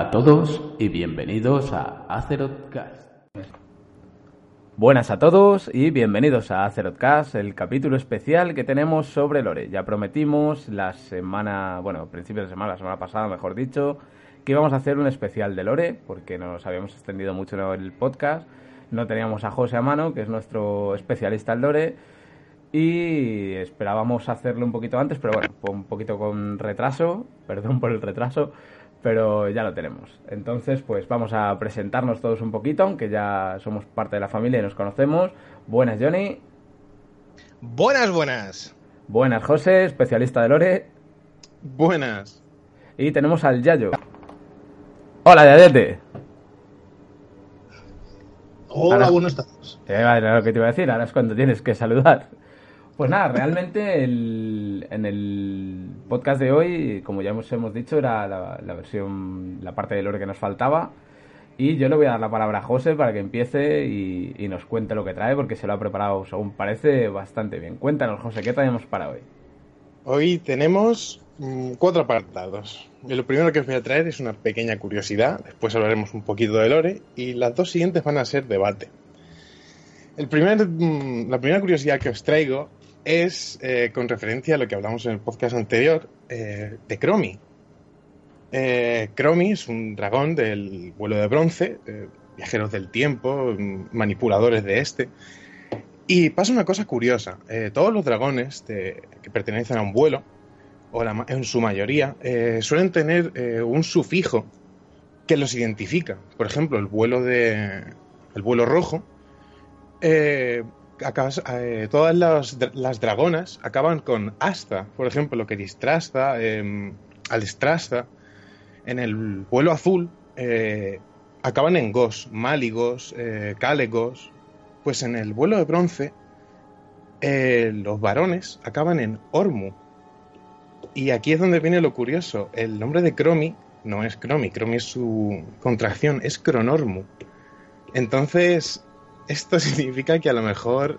A todos y bienvenidos a Azerothcast. Buenas a todos y bienvenidos a Azerothcast, el capítulo especial que tenemos sobre Lore. Ya prometimos la semana, bueno, principios de semana, la semana pasada, mejor dicho, que íbamos a hacer un especial de Lore, porque nos habíamos extendido mucho en el podcast. No teníamos a José a mano, que es nuestro especialista en Lore, y esperábamos hacerlo un poquito antes, pero bueno, un poquito con retraso, perdón por el retraso, pero ya lo tenemos. Entonces, pues vamos a presentarnos todos un poquito, aunque ya somos parte de la familia y nos conocemos. Buenas, Johnny. Buenas, buenas. Buenas, José, especialista de Lore. Buenas. Y tenemos al Yayo. Hola, Yayete. Hola, Ahora- buenas tardes. Eh, era lo que te iba a decir, ahora es cuando tienes que saludar. Pues nada, realmente el- en el podcast de hoy, como ya hemos, hemos dicho, era la, versión, la parte de lore que nos faltaba. Y yo le voy a dar la palabra a José para que empiece y, nos cuente lo que trae, porque se lo ha preparado, según parece, bastante bien. Cuéntanos, José, ¿qué traemos para hoy? Hoy tenemos mm, cuatro apartados. Lo primero que os voy a traer es una pequeña curiosidad, después hablaremos un poquito de Lore, y las dos siguientes van a ser debate. El primer, mm, la primera curiosidad que os traigo es eh, con referencia a lo que hablamos en el podcast anterior eh, de Cromi. Eh, es un dragón del vuelo de bronce, eh, viajeros del tiempo, manipuladores de este. Y pasa una cosa curiosa. todos los dragones que pertenecen a un vuelo, o en su mayoría, suelen tener un sufijo que los identifica. Por ejemplo, el vuelo de. el vuelo rojo. Eh, eh, todas las, las dragonas acaban con asta. Por ejemplo, lo que Distrasta, eh, Alestrasta. En el vuelo azul eh, acaban en Gos, Máligos, eh, Cálegos. Pues en el vuelo de bronce, eh, los varones acaban en Ormu. Y aquí es donde viene lo curioso. El nombre de Cromi no es Cromi, Cromi es su contracción, es Cronormu. Entonces, esto significa que a lo mejor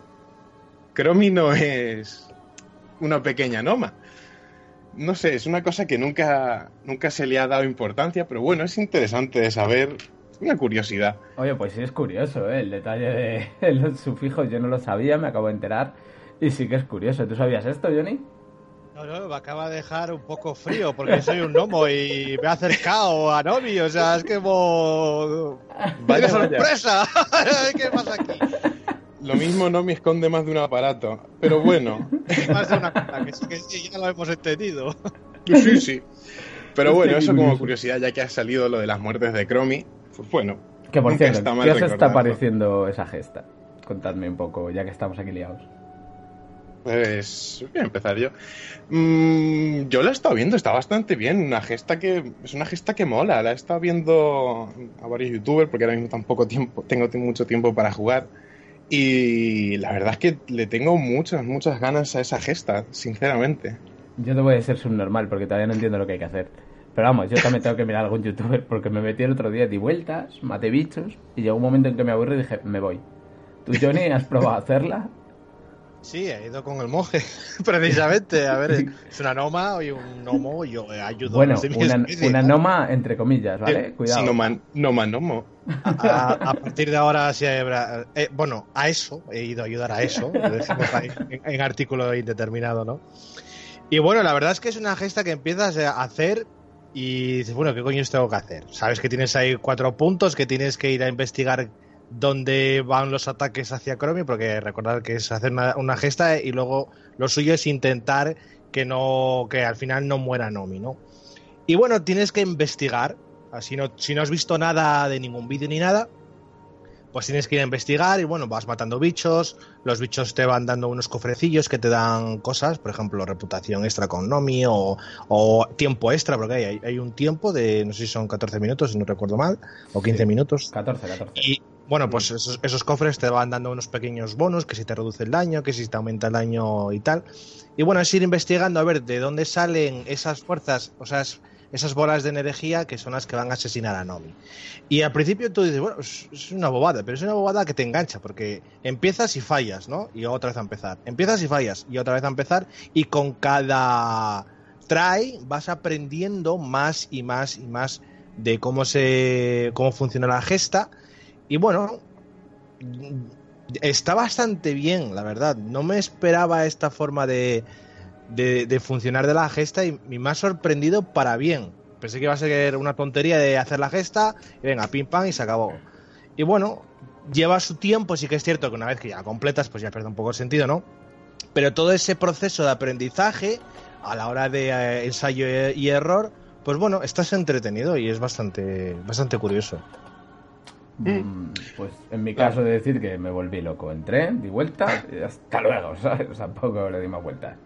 Cromi no es una pequeña noma. No sé, es una cosa que nunca, nunca se le ha dado importancia, pero bueno, es interesante de saber, una curiosidad. Oye, pues sí es curioso, ¿eh? El detalle de los sufijos yo no lo sabía, me acabo de enterar. Y sí que es curioso. ¿Tú sabías esto, Johnny? No, no, me acaba de dejar un poco frío porque soy un gnomo y me ha acercado a Nomi, o sea, es que como... ¡Vaya sorpresa! ¿Qué pasa aquí? Lo mismo no me esconde más de un aparato, pero bueno, Más de una cosa, que sí, que sí, ya lo hemos entendido. sí, sí. Pero bueno, Hostia, eso como curiosidad, ya que ha salido lo de las muertes de Cromi, pues bueno. Que por cierto, ¿qué os está pareciendo esa gesta? Contadme un poco, ya que estamos aquí liados. Pues voy a empezar yo. Mm, yo la he estado viendo, está bastante bien. Una gesta que es una gesta que mola. La he estado viendo a varios youtubers porque ahora mismo tampoco tiempo, tengo mucho tiempo para jugar. Y la verdad es que le tengo muchas, muchas ganas a esa gesta, sinceramente. Yo te voy a ser subnormal porque todavía no entiendo lo que hay que hacer. Pero vamos, yo también tengo que mirar a algún youtuber porque me metí el otro día, di vueltas, maté bichos y llegó un momento en que me aburrí y dije, me voy. ¿Tú, Johnny, has probado a hacerla? Sí, he ido con el monje, precisamente. A ver, es una noma y un gnomo, yo ayudo Bueno, a una, noma entre comillas, ¿vale? Cuidado. Si no man, no man, nomo. A, a partir de ahora, sí habrá- eh, bueno, a eso, he ido a ayudar a eso, lo decimos ahí en, en artículo indeterminado, ¿no? Y bueno, la verdad es que es una gesta que empiezas a hacer y dices, bueno, ¿qué coño tengo que hacer? Sabes que tienes ahí cuatro puntos, que tienes que ir a investigar dónde van los ataques hacia Chromie, porque recordad que es hacer una, una gesta y luego lo suyo es intentar que no, que al final no muera Nomi, ¿no? Y bueno, tienes que investigar. Así no, si no has visto nada de ningún vídeo ni nada, pues tienes que ir a investigar y bueno, vas matando bichos, los bichos te van dando unos cofrecillos que te dan cosas, por ejemplo, reputación extra con Nomi o, o tiempo extra, porque hay, hay un tiempo de, no sé si son 14 minutos, si no recuerdo mal, o 15 minutos. 14, 14. Y bueno, pues esos, esos cofres te van dando unos pequeños bonus, que si te reduce el daño, que si te aumenta el daño y tal. Y bueno, es ir investigando a ver de dónde salen esas fuerzas, o sea, es- esas bolas de energía que son las que van a asesinar a Nomi. Y al principio tú dices, bueno, es, es una bobada, pero es una bobada que te engancha, porque empiezas y fallas, ¿no? Y otra vez a empezar. Empiezas y fallas, y otra vez a empezar, y con cada try vas aprendiendo más y más y más de cómo se cómo funciona la gesta y bueno está bastante bien la verdad. No me esperaba esta forma de, de, funcionar de la gesta y, me ha sorprendido para bien. Pensé que iba a ser una tontería de hacer la gesta y venga pim pam y se acabó. Y bueno lleva su tiempo sí que es cierto que una vez que ya completas pues ya pierde un poco el sentido no pero todo ese proceso de aprendizaje a la hora de eh, ensayo y error pues bueno, estás entretenido y es bastante, bastante curioso. Mm, pues en mi caso de decir que me volví loco. Entré, di vuelta y hasta luego, ¿sabes? Tampoco le di más vueltas.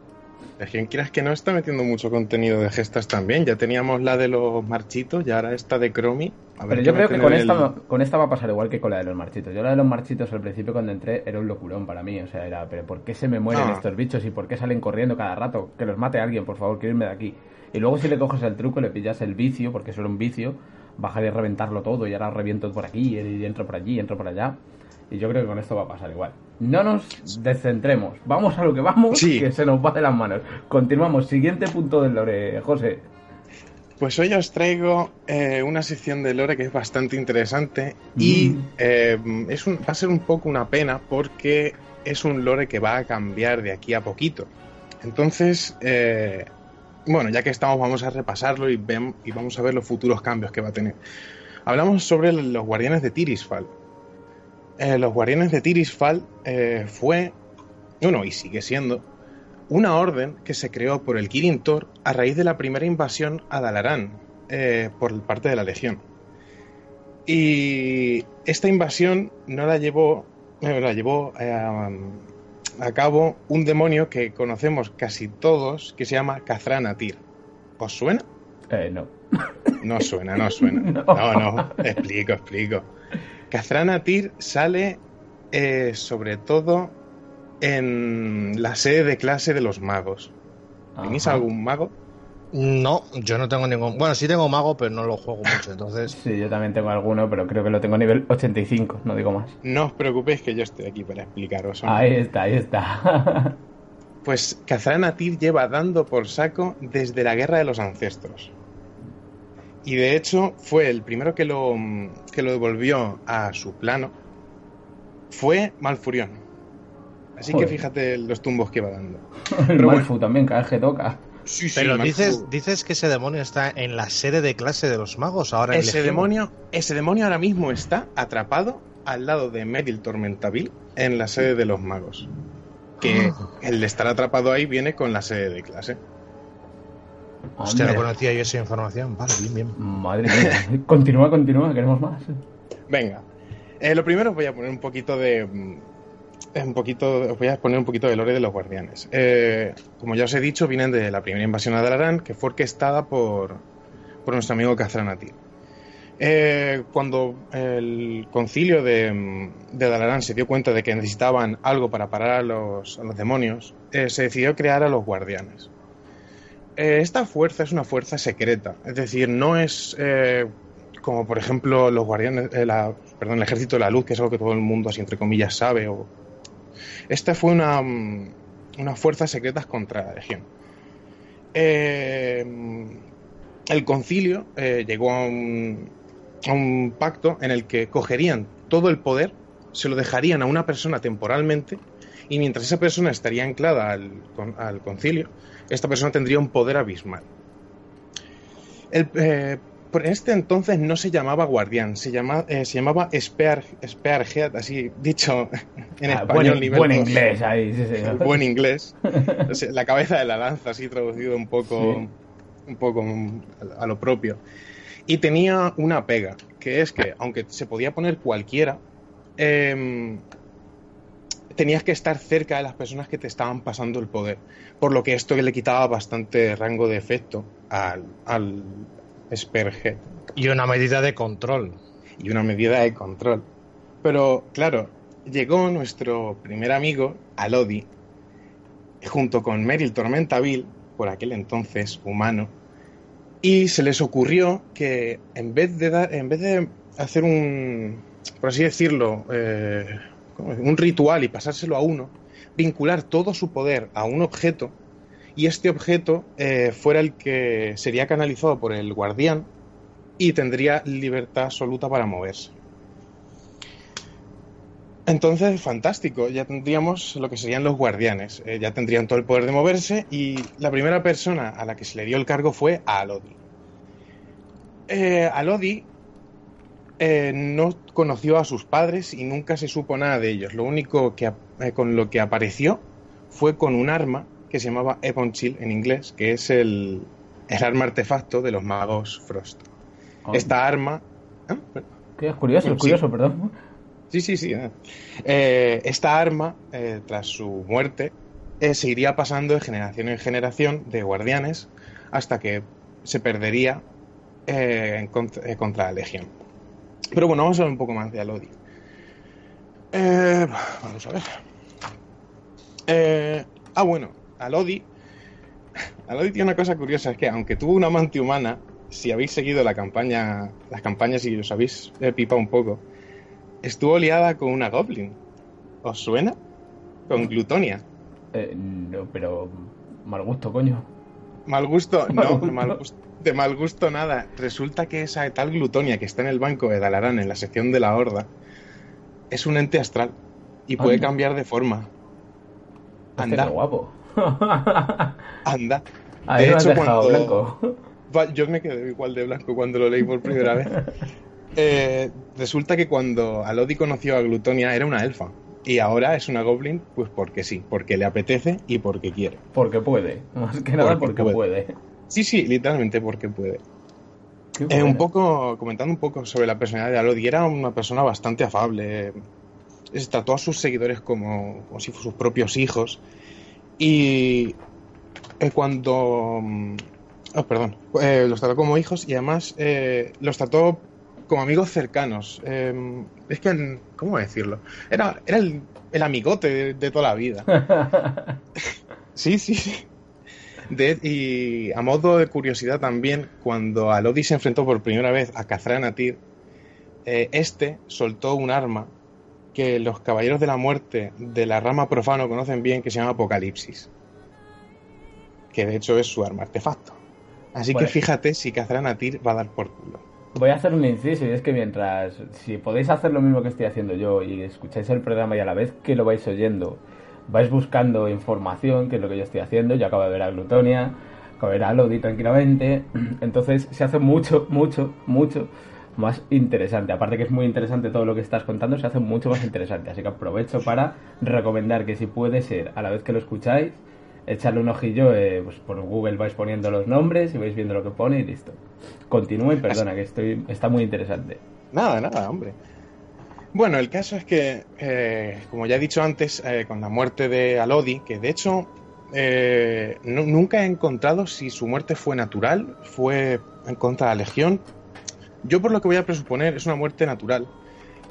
Es quien quieras que no está metiendo mucho contenido de gestas también. Ya teníamos la de los marchitos y ahora esta de Chromie. Pero yo creo que con, esta, con esta va a pasar igual que con la de los marchitos. Yo la de los marchitos al principio cuando entré era un locurón para mí. O sea, era, pero ¿por qué se me mueren ah. estos bichos y por qué salen corriendo cada rato? Que los mate alguien, por favor, quiero irme de aquí. Y luego si le coges el truco, le pillas el vicio, porque eso era un vicio, bajar y reventarlo todo y ahora reviento por aquí y entro por allí, entro por allá. Y yo creo que con esto va a pasar igual. No nos descentremos. Vamos a lo que vamos, que se nos va de las manos. Continuamos. Siguiente punto del lore, José. Pues hoy os traigo eh, una sección de lore que es bastante interesante y mm. eh, es va a ser un poco una pena porque es un lore que va a cambiar de aquí a poquito. Entonces, eh, bueno, ya que estamos, vamos a repasarlo y, y vamos a ver los futuros cambios que va a tener. Hablamos sobre los guardianes de Tirisfal. Eh, los guardianes de Tirisfal eh, fue, bueno, y sigue siendo, una orden que se creó por el Kirin Tor a raíz de la primera invasión a Dalaran eh, por parte de la Legión. Y esta invasión no la llevó, la llevó a cabo un demonio que conocemos casi todos, que se llama Kazranatir. ¿Os suena? Eh, no. No suena, no suena. No, no, explico, explico. Kazranatir sale eh, sobre todo en la sede de clase de los magos. ¿Tenéis algún mago? No, yo no tengo ningún. Bueno, sí tengo mago, pero no lo juego mucho, entonces. sí, yo también tengo alguno, pero creo que lo tengo a nivel 85, no digo más. No os preocupéis que yo estoy aquí para explicaros. Ahí está, ahí está. pues Kazanatir lleva dando por saco desde la guerra de los ancestros. Y de hecho, fue el primero que lo, que lo devolvió a su plano. Fue Malfurión. Así que fíjate los tumbos que va dando. el Malfu también, cada vez que toca. Pero dices, dices que ese demonio está en la sede de clase de los magos ahora. Ese demonio, ese demonio ahora mismo está atrapado al lado de Meril Tormentaville en la sede de los magos. Que ah. el de estar atrapado ahí viene con la sede de clase. Hostia, no conocía yo esa información. Vale, bien, bien. Madre mía. continúa, continúa, queremos más. Venga. Eh, lo primero voy a poner un poquito de mm, un poquito, os voy a exponer un poquito de lore de los guardianes. Eh, como ya os he dicho, vienen de la primera invasión a Dalaran, que fue orquestada por, por nuestro amigo Kazranati. Eh, cuando el concilio de, de, Dalaran se dio cuenta de que necesitaban algo para parar a los, demonios, eh, se decidió crear a los guardianes. esta fuerza es una fuerza secreta, es decir, no es como por ejemplo los guardianes, el ejército de la luz, que es algo que todo el mundo así entre comillas sabe o esta fue una, mm, unas fuerzas secretas contra la Legión. Eh, el concilio eh, llegó a un, a un, pacto en el que cogerían todo el poder, se lo dejarían a una persona temporalmente y mientras esa persona estaría anclada al, al concilio, esta persona tendría un poder abismal. El, eh, por este entonces no se llamaba guardián, se, eh, se llamaba Spearhead, así dicho en ah, español. Buen, buen inglés ahí, sí, sí. Buen inglés. la cabeza de la lanza, así traducido un poco, un poco a lo propio. Y tenía una pega, que es que, aunque se podía poner cualquiera, em, tenías que estar cerca de las personas que te estaban pasando el poder. Por lo que esto le quitaba bastante rango de efecto al, Y una medida de control. Y una medida de control. Pero, claro, llegó nuestro primer amigo, Alodi, junto con Meryl Tormentaville, por aquel entonces humano, y se les ocurrió que en vez de, dar, en vez de hacer un, por así decirlo, eh, un ritual y pasárselo a uno, vincular todo su poder a un objeto y este objeto eh, fuera el que sería canalizado por el guardián y tendría libertad absoluta para moverse. Entonces, fantástico, ya tendríamos lo que serían los guardianes, eh, ya tendrían todo el poder de moverse y la primera persona a la que se le dio el cargo fue a Alodi. Eh, Alodi no conoció a sus padres y nunca se supo nada de ellos. Lo único que, con lo que apareció fue con un arma que se llamaba Ebon Chill en inglés, que es el, el arma artefacto de los magos Frost. Oh. Esta arma... ¿Ah? Que es curioso, es curioso, perdón. Sí, sí, sí. eh. Eh, esta arma, eh, tras su muerte, eh, se iría pasando de generación en generación de guardianes hasta que se perdería eh, eh, contra la Legión. Pero bueno, vamos a hablar un poco más de Alodi. Eh, vamos a ver. Eh, ah, bueno, Alodi. Alodi tiene una cosa curiosa, es que aunque tuvo una amante humana, si habéis seguido la campaña, las campañas y os habéis eh, pipado un poco, estuvo liada con una goblin. ¿Os suena? Con Glutonia. Eh, no, pero mal gusto, coño. Mal gusto, no, gusto. mal gusto- de mal gusto nada. Resulta que esa tal Glutonia que está en el banco de Dalarán, en la sección de la Horda, es un ente astral y puede Anda. cambiar de forma. Anda, guapo. anda. Ahí De has hecho, dejado cuando- blanco. Yo me quedé igual de blanco cuando lo leí por primera vez. Eh, resulta que cuando Alodi conoció a Glutonia era una elfa. Y ahora es una goblin, pues porque sí, porque le apetece y porque quiere. Porque puede. Más que nada Porque porque puede. puede. Sí, sí, literalmente porque puede. Eh, un poco, comentando un poco sobre la personalidad de Alodi, era una persona bastante afable. Trató a sus seguidores como, como si fueran sus propios hijos. Y eh, cuando. mm, Oh, perdón. eh, los trató como hijos y además eh, los trató como amigos cercanos. Eh, es que, ¿cómo decirlo? Era, era el, el amigote de, de toda la vida. Sí, sí, sí. De- y a modo de curiosidad también, cuando Alodi se enfrentó por primera vez a Khazran Atir, eh, este soltó un arma que los caballeros de la muerte de la rama profano conocen bien, que se llama Apocalipsis. Que de hecho es su arma artefacto. Así Bueno. que fíjate si Khazran Atir va a dar por culo. Voy a hacer un inciso y es que mientras, si podéis hacer lo mismo que estoy haciendo yo y escucháis el programa y a la vez que lo vais oyendo, vais buscando información, que es lo que yo estoy haciendo, yo acabo de ver a Glutonia, acabo de ver a Lodi tranquilamente, entonces se hace mucho, mucho, mucho más interesante. Aparte que es muy interesante todo lo que estás contando, se hace mucho más interesante. Así que aprovecho para recomendar que si puede ser, a la vez que lo escucháis, echarle un ojillo, eh, pues por Google vais poniendo los nombres y vais viendo lo que pone y listo. Continúe, perdona, que estoy está muy interesante. Nada, nada, hombre. Bueno, el caso es que, eh, como ya he dicho antes, eh, con la muerte de Alodi, que de hecho eh, nu- nunca he encontrado si su muerte fue natural, fue en contra de la Legión. Yo por lo que voy a presuponer es una muerte natural,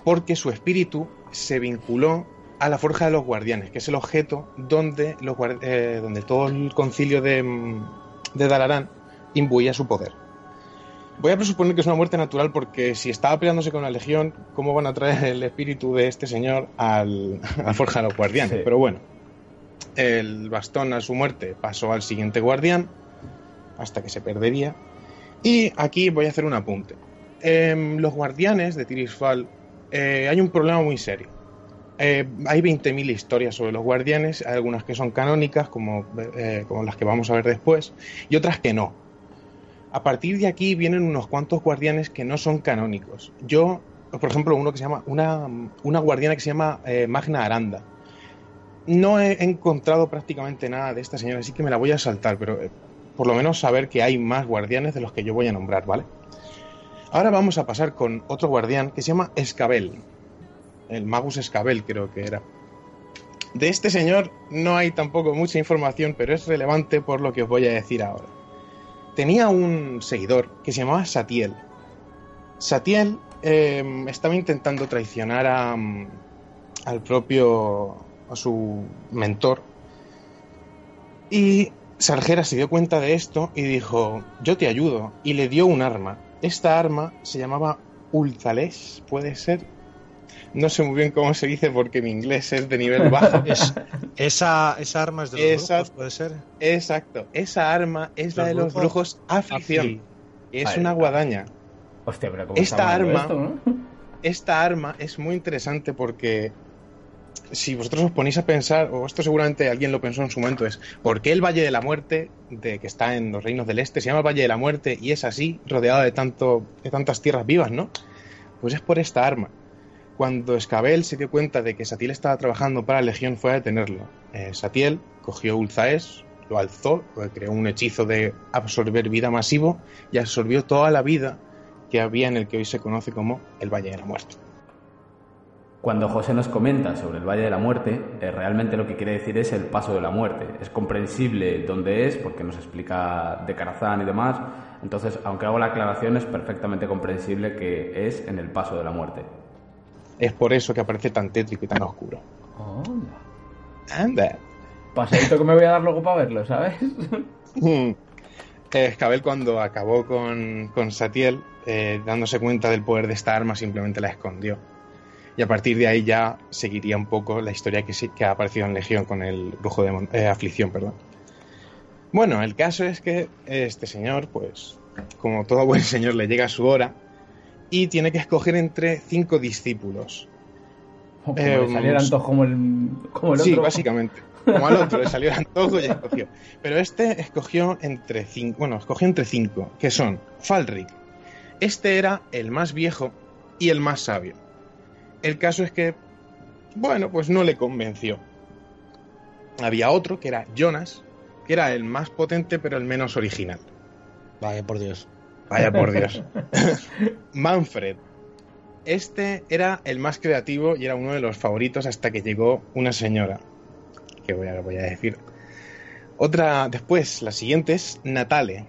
porque su espíritu se vinculó a la Forja de los Guardianes, que es el objeto donde, los, eh, donde todo el concilio de, mm, de Dalarán imbuía su poder. Voy a presuponer que es una muerte natural porque si estaba peleándose con la Legión, ¿cómo van a traer el espíritu de este señor al, a la Forja de los Guardianes? Sí. Pero bueno, el bastón a su muerte pasó al siguiente guardián hasta que se perdería. Y aquí voy a hacer un apunte. En los guardianes de Tirisfal eh, hay un problema muy serio. Eh, hay 20.000 historias sobre los guardianes, hay algunas que son canónicas, como, eh, como las que vamos a ver después, y otras que no. A partir de aquí vienen unos cuantos guardianes que no son canónicos. Yo, por ejemplo, uno que se llama, una, una guardiana que se llama eh, Magna Aranda. No he encontrado prácticamente nada de esta señora, así que me la voy a saltar, pero por lo menos saber que hay más guardianes de los que yo voy a nombrar, ¿vale? Ahora vamos a pasar con otro guardián que se llama Escabel. El Magus Escabel creo que era. De este señor no hay tampoco mucha información, pero es relevante por lo que os voy a decir ahora. Tenía un seguidor que se llamaba Satiel. Satiel eh, estaba intentando traicionar a, mm, al propio, a su mentor. Y Sargera se dio cuenta de esto y dijo, yo te ayudo. Y le dio un arma. Esta arma se llamaba Ultalesh, puede ser. No sé muy bien cómo se dice porque mi inglés es de nivel bajo. Es- esa, esa arma es de los Esa- brujos, puede ser. Exacto, esa arma es la de los brujos. Afli. Es una guadaña. Hostia, pero ¿cómo Esta arma- esto, no? Esta arma es muy interesante porque si vosotros os ponéis a pensar, o esto seguramente alguien lo pensó en su momento, es ¿por qué el Valle de la Muerte, de que está en los reinos del Este, se llama Valle de la Muerte y es así, rodeado de, tanto, de tantas tierras vivas, ¿no? Pues es por esta arma. Cuando Escabel se dio cuenta de que Satiel estaba trabajando para la Legión, fue a detenerlo. Eh, Satiel cogió Ulzaes, lo alzó, creó un hechizo de absorber vida masivo y absorbió toda la vida que había en el que hoy se conoce como el Valle de la Muerte. Cuando José nos comenta sobre el Valle de la Muerte, eh, realmente lo que quiere decir es el paso de la muerte. Es comprensible dónde es, porque nos explica de Carazán y demás. Entonces, aunque hago la aclaración, es perfectamente comprensible que es en el paso de la muerte. Es por eso que aparece tan tétrico y tan oscuro. Anda. Paseito que me voy a dar luego para verlo, ¿sabes? Mm. Eh, Escabel cuando acabó con, con Satiel, eh, dándose cuenta del poder de esta arma, simplemente la escondió. Y a partir de ahí ya seguiría un poco la historia que, sí- que ha aparecido en Legión con el brujo de eh, Aflicción. Perdón. Bueno, el caso es que este señor, pues, como todo buen señor, le llega su hora y tiene que escoger entre cinco discípulos. Como Eh, le saliera antojo como el, como el Sí, otro. básicamente. Como al otro le salió el antojo y escogió. Pero este escogió entre cinco, bueno, escogió entre cinco, que son Falric. Este era el más viejo y el más sabio. El caso es que, bueno, pues no le convenció. Había otro que era Jonas, que era el más potente pero el menos original. Vaya por Dios. Vaya por Dios. Manfred. Este era el más creativo y era uno de los favoritos hasta que llegó una señora. Que voy a, voy a decir. Otra, después, la siguiente es Natale.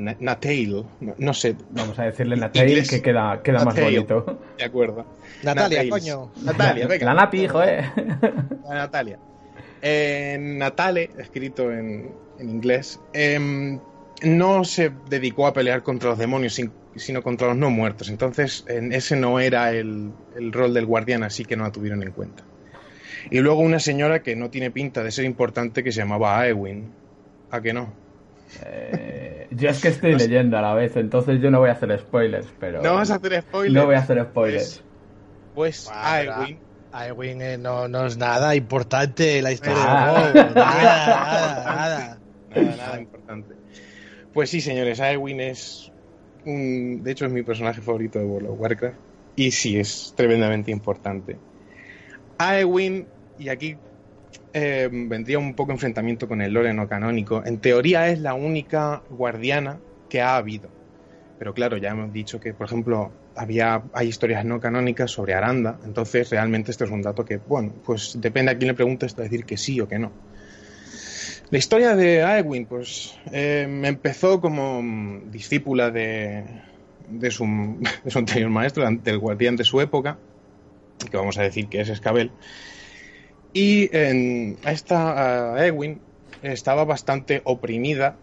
Natail. No, no sé, Vamos a decirle Natail que queda, queda más bonito. de acuerdo. Natalia, Natails. coño. Natalia, venga. La Nati, hijo, eh. a Natalia. Eh, Natale, escrito en, en inglés, em, no se dedicó a pelear contra los demonios, sin- sino contra los no muertos. Entonces, en ese no era el, el rol del guardián, así que no la tuvieron en cuenta. Y luego una señora que no tiene pinta de ser importante, que se llamaba Aewin. ¿A que no? Eh, yo es que estoy leyendo a la vez, entonces yo no voy a hacer spoilers, pero... No vas a hacer spoilers. No voy a hacer spoilers. Pues Ah, Aewin Aewin eh, no, no es nada importante en la historia Ah. de WoW. Nada, nada, nada. Nada, nada importante. Pues sí, señores, Aewin es un... De hecho, es mi personaje favorito de World of Warcraft. Y sí, es tremendamente importante. Aewin, y aquí eh, vendría un poco enfrentamiento con el lore no canónico. En teoría es la única guardiana que ha habido. Pero claro, ya hemos dicho que, por ejemplo, había, hay historias no canónicas sobre Aranda. Entonces, realmente esto es un dato que, bueno, pues depende a quién le preguntes, a decir que sí o que no. La historia de Aewin, pues eh, empezó como discípula de, de, su, de su anterior maestro, del guardián de su época, que vamos a decir que es Escabel. Y en, esta a Aewin estaba bastante oprimida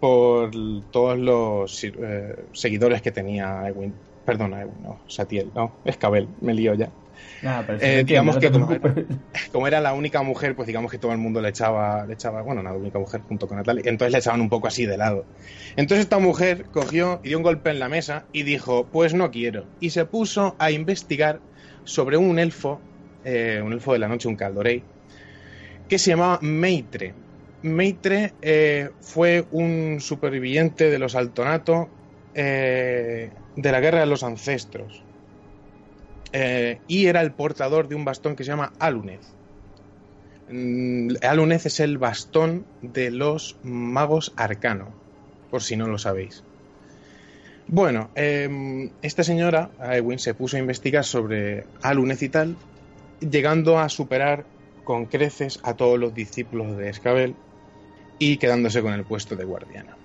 por todos los eh, seguidores que tenía Aewin. Perdón, Aewin, no, Satiel, no, Escabel, me lío ya. Nada, pero Eh, digamos que como era la única mujer, pues digamos que todo el mundo le echaba, le echaba, bueno, la única mujer junto con Natalia, entonces le echaban un poco así de lado. Entonces esta mujer cogió y dio un golpe en la mesa y dijo, pues no quiero. Y se puso a investigar sobre un elfo, eh, un elfo de la noche, un caldorey, que se llamaba Meitre. Meitre eh, fue un superviviente de los Altonato eh, de la Guerra de los Ancestros. Eh, y era el portador de un bastón que se llama Alunez. Mm, Alunez es el bastón de los magos arcano, por si no lo sabéis. Bueno, esta señora, Aewin, se puso a investigar sobre Alunez y tal, llegando a superar con creces a todos los discípulos de Escabel y quedándose con el puesto de guardiana.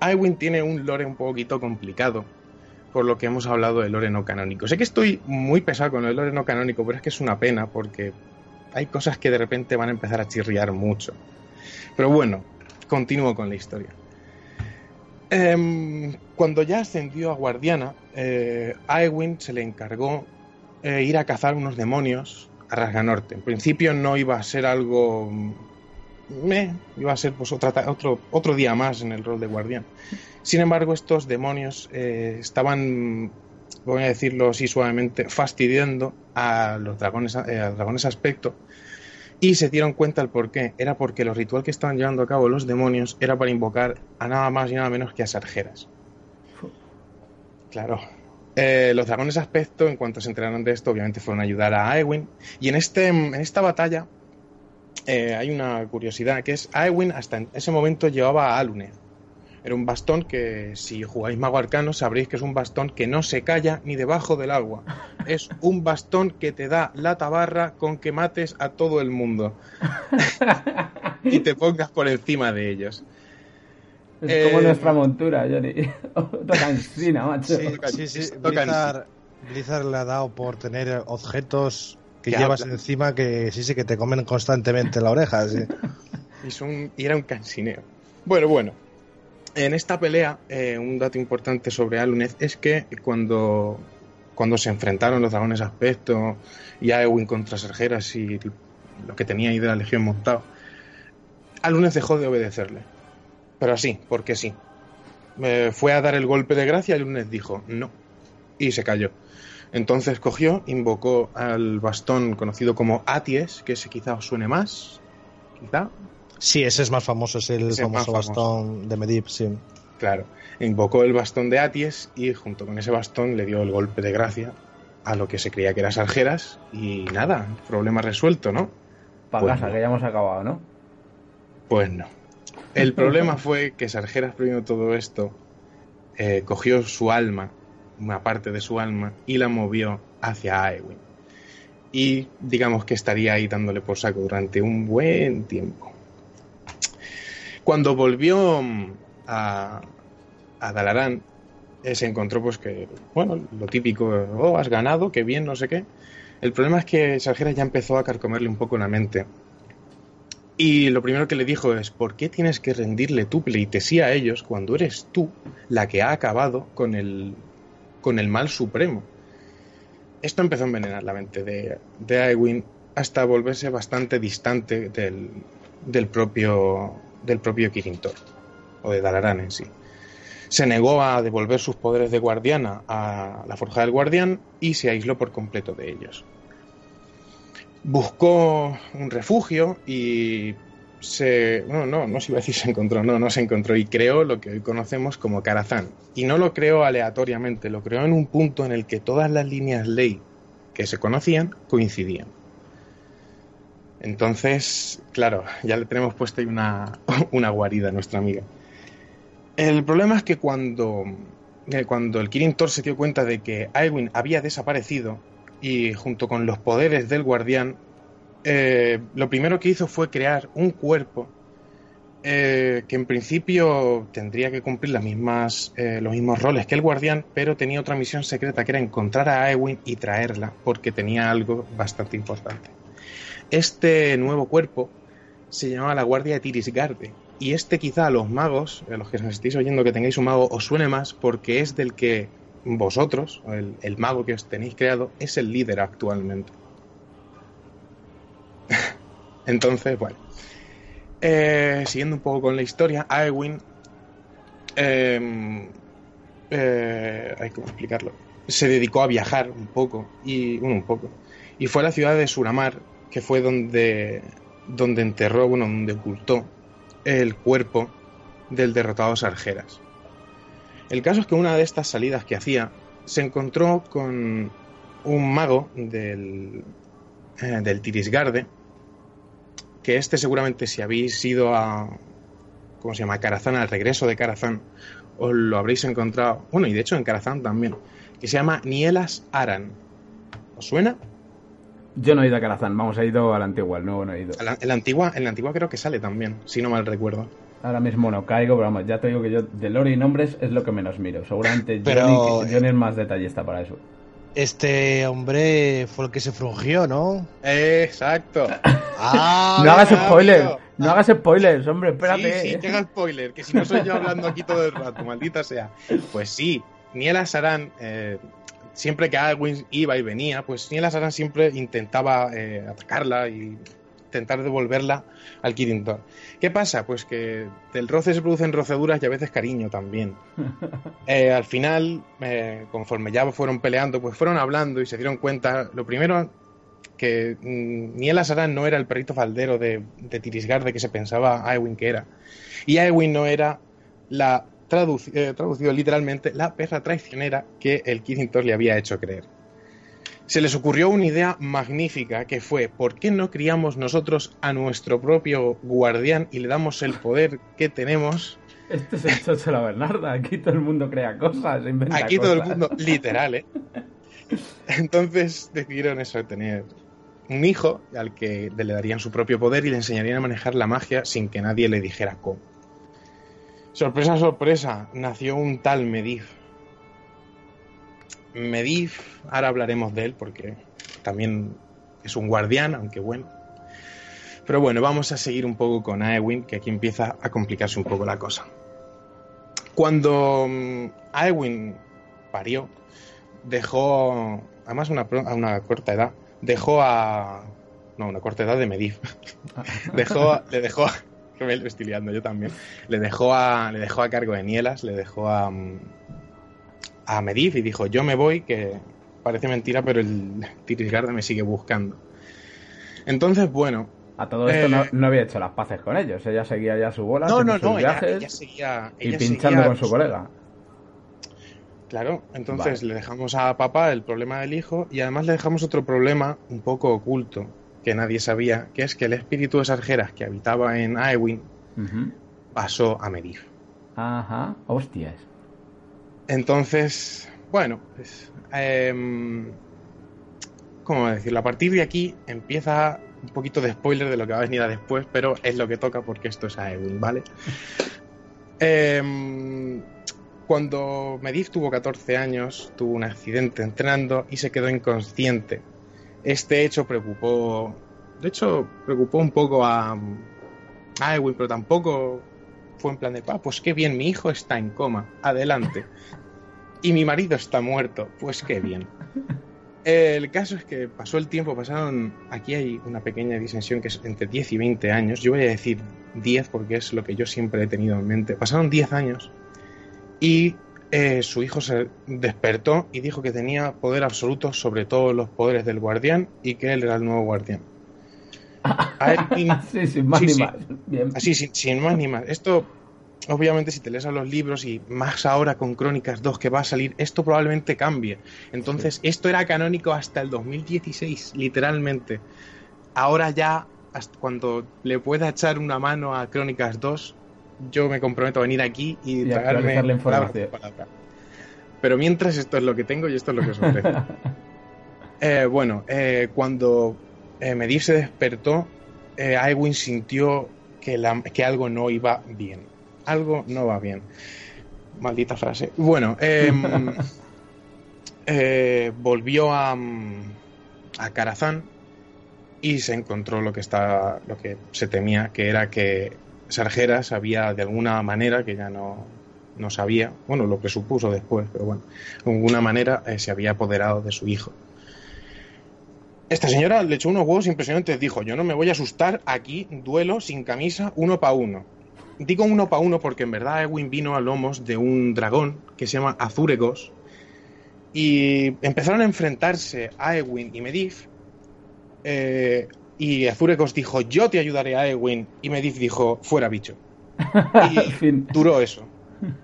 Aewin tiene un lore un poquito complicado, por lo que hemos hablado del lore no canónico. Sé que estoy muy pesado con el lore no canónico, pero es que es una pena porque hay cosas que de repente van a empezar a chirriar mucho. Pero bueno, continúo con la historia. Em, cuando ya ascendió a guardiana, eh, se le encargó eh, ir a cazar unos demonios a Rasganorte. En principio no iba a ser algo mm, me iba a ser pues otra, otro, otro día más en el rol de guardián. Sin embargo, estos demonios eh, estaban, voy a decirlo así suavemente, fastidiando a los dragones, eh, a dragones aspecto y se dieron cuenta el por qué. Era porque los ritual que estaban llevando a cabo los demonios era para invocar a nada más y nada menos que a Sargeras. Claro. Eh, los dragones aspecto, en cuanto se enteraron de esto, obviamente fueron a ayudar a Aewin. Y en, este, en esta batalla eh, hay una curiosidad, que es Aewin hasta en ese momento llevaba a Alune. Era un bastón que, si jugáis Mago Arcano, sabréis que es un bastón que no se calla ni debajo del agua. Es un bastón que te da la tabarra con que mates a todo el mundo. y te pongas por encima de ellos. Es como eh, nuestra montura, Johnny. Otra cansina, macho. Sí, sí, sí. Blizzard, Blizzard, le ha dado por tener objetos que, llevas encima que sí, sí, que te comen constantemente la oreja. Sí. y, son, y era un cansineo. Bueno, bueno. En esta pelea, eh, un dato importante sobre Alunez es que cuando, cuando se enfrentaron los dragones aspecto y Aewin contra Sergeras y lo que tenía ahí de la Legión montado, Alunez dejó de obedecerle pero así, porque sí. Me fue a dar el golpe de gracia y lunes dijo no. Y se cayó. Entonces cogió, invocó al bastón conocido como Aties, que ese quizá os suene más. Quizá. Sí, ese es más famoso, es el famoso, bastón de Medivh, sí. Claro. Invocó el bastón de Aties y junto con ese bastón le dio el golpe de gracia a lo que se creía que era Sargeras y nada, problema resuelto, ¿no? Para pues casa, que ya hemos acabado, ¿no? Pues no. El problema fue que Sargeras, primero todo esto, eh, cogió su alma, una parte de su alma, y la movió hacia Aewin. Y digamos que estaría ahí dándole por saco durante un buen tiempo. Cuando volvió mm, a, a Dalarán, eh, se encontró pues que, bueno, lo típico, oh, has ganado, qué bien, no sé qué. El problema es que Sargeras ya empezó a carcomerle un poco la mente y lo primero que le dijo es, ¿por qué tienes que rendirle tu pleitesía a ellos cuando eres tú la que ha acabado con el, con el mal supremo? Esto empezó a envenenar la mente de, de Aewin hasta volverse bastante distante del, del propio, del propio Kirintor, o de Dalaran en sí. Se negó a devolver sus poderes de guardiana a la Forja del Guardián y se aisló por completo de ellos buscó un refugio y se. No, no, no se iba a decir se encontró, no, no se encontró y creó lo que hoy conocemos como Karazhan. Y no lo creó aleatoriamente, lo creó en un punto en el que todas las líneas ley que se conocían coincidían. Entonces, claro, ya le tenemos puesta ahí una, una guarida a nuestra amiga. El problema es que cuando, eh, cuando el Kirin Tor se dio cuenta de que Aewin había desaparecido, y junto con los poderes del guardián, eh, lo primero que hizo fue crear un cuerpo eh, que en principio tendría que cumplir eh, los mismos roles que el guardián, pero tenía otra misión secreta que era encontrar a Aewin y traerla, porque tenía algo bastante importante. Este nuevo cuerpo se llamaba la Guardia de Tirisgarde, y este quizá a los magos, a los que os estéis oyendo que tengáis un mago, os suene más porque es del que vosotros, el, mago que os tenéis creado, es el líder actualmente. Entonces, bueno. Eh, siguiendo un poco con la historia, Aewin. Eh, eh, hay que explicarlo. Se dedicó a viajar un poco. Y. un poco. Y fue a la ciudad de Suramar, que fue donde. donde enterró, bueno, donde ocultó el cuerpo del derrotado Sargeras. El caso es que una de estas salidas que hacía se encontró con un mago del, eh, del Tirisgarde, que este seguramente si habéis ido a, ¿cómo se llama?, Carazán, al regreso de Carazán, os lo habréis encontrado, bueno, y de hecho en Carazán también, que se llama Nielas Aran. ¿Os suena? Yo no he ido a Carazán, vamos, he ido a la antigua, el nuevo no he ido. En la, antigua, en la antigua creo que sale también, si no mal recuerdo. Ahora mismo no caigo, pero vamos, ya te digo que yo de lore y nombres es lo que menos miro. Seguramente pero... Johnny, es más detallista para eso. Este hombre fue el que se frungió, ¿no? Exacto. Ah, no hagas spoilers. No hagas spoilers, hombre, espérate. Sí, sí, llega spoiler, que si no soy yo hablando aquí todo el rato, maldita sea. Pues sí, Niela Saran, eh, siempre que Alwyn iba y venía, pues Niela Saran siempre intentaba eh, atacarla y intentar devolverla al Kirin Tor. ¿Qué pasa? Pues que del roce se producen roceduras y a veces cariño también. Eh, al final, eh, conforme ya fueron peleando, pues fueron hablando y se dieron cuenta, lo primero, que mm, Niela Saran no era el perrito faldero de, de Tirisgarde que se pensaba Aewin que era. Y Aewin no era la, eh, traducido literalmente, la perra traicionera que el Kirin Tor le había hecho creer se les ocurrió una idea magnífica que fue, ¿por qué no criamos nosotros a nuestro propio guardián y le damos el poder que tenemos? Este es el chocho la Bernarda, aquí todo el mundo crea cosas, inventa Aquí todo el mundo, literal, ¿eh? Entonces decidieron eso, tener un hijo al que le darían su propio poder y le enseñarían a manejar la magia sin que nadie le dijera cómo. Sorpresa, sorpresa, nació un tal Medivh Medivh, ahora hablaremos de él porque también es un guardián, aunque bueno. Pero bueno, vamos a seguir un poco con Aewin, que aquí empieza a complicarse un poco la cosa. Cuando mm, Aewin parió, dejó, además una, a una corta edad, dejó a... No, una corta edad de Medivh. dejó, le dejó... Me estoy liando yo también. Le dejó a, le dejó a cargo de Nielas, le dejó a, mm, a Medivh y dijo, yo me voy, que parece mentira, pero el Tirisgarde me sigue buscando. Entonces, bueno... A todo esto no, eh, había hecho las paces con ellos, ella seguía ya su bola, no, no, no, ella, seguía, y pinchando con su colega. Claro, entonces le dejamos a papá el problema del hijo y además le dejamos otro problema un poco oculto que nadie sabía, que es que el espíritu de Sargeras que habitaba en Aewin pasó a Medivh. Ajá, hostias. Entonces, bueno, pues, eh, ¿cómo decirlo? A partir de aquí empieza un poquito de spoiler de lo que va a venir después, pero es lo que toca porque esto es Aegon, ¿vale? Em, cuando Medivh tuvo 14 años, tuvo un accidente entrenando y se quedó inconsciente. Este hecho preocupó, de hecho, preocupó un poco a, a pero tampoco fue en plan de, ah, pues qué bien, mi hijo está en coma, adelante. Y mi marido está muerto, pues qué bien. El caso es que pasó el tiempo, pasaron, aquí hay una pequeña disensión que es entre 10 y 20 años, yo voy a decir 10 porque es lo que yo siempre he tenido en mente. Pasaron 10 años y eh, su hijo se despertó y dijo que tenía poder absoluto sobre todos los poderes del guardián y que él era el nuevo guardián. sí, sin más ni más. Así, sin, más ni más. Esto, obviamente, si te lees a los libros y más ahora con Crónicas 2 que va a salir, esto probablemente cambie. Entonces, esto era canónico hasta el 2016, literalmente. Ahora ya, cuando le pueda echar una mano a Crónicas 2, yo me comprometo a venir aquí y, traerme la información. Pero mientras esto es lo que tengo y esto es lo que os ofrezco. Eh, bueno, eh, cuando eh, se despertó, eh, sintió que, que algo no iba bien. Algo no va bien. Maldita frase. Bueno, em, eh, volvió a, a Karazán y se encontró lo que, está, lo que se temía, que era que Sargeras había de alguna manera, que ya no, no sabía, bueno, lo que supuso después, pero bueno, de alguna manera eh, se había apoderado de su hijo. Esta señora le echó unos huevos impresionantes. Dijo, yo no me voy a asustar aquí, duelo, sin camisa, uno para uno. Digo uno para uno porque en verdad Ewin vino a lomos de un dragón que se llama Azuregos. Y empezaron a enfrentarse a Ewin y Medivh. Eh, y Azuregos dijo, yo te ayudaré a Ewin. Y Medivh dijo, fuera bicho. Y duró eso.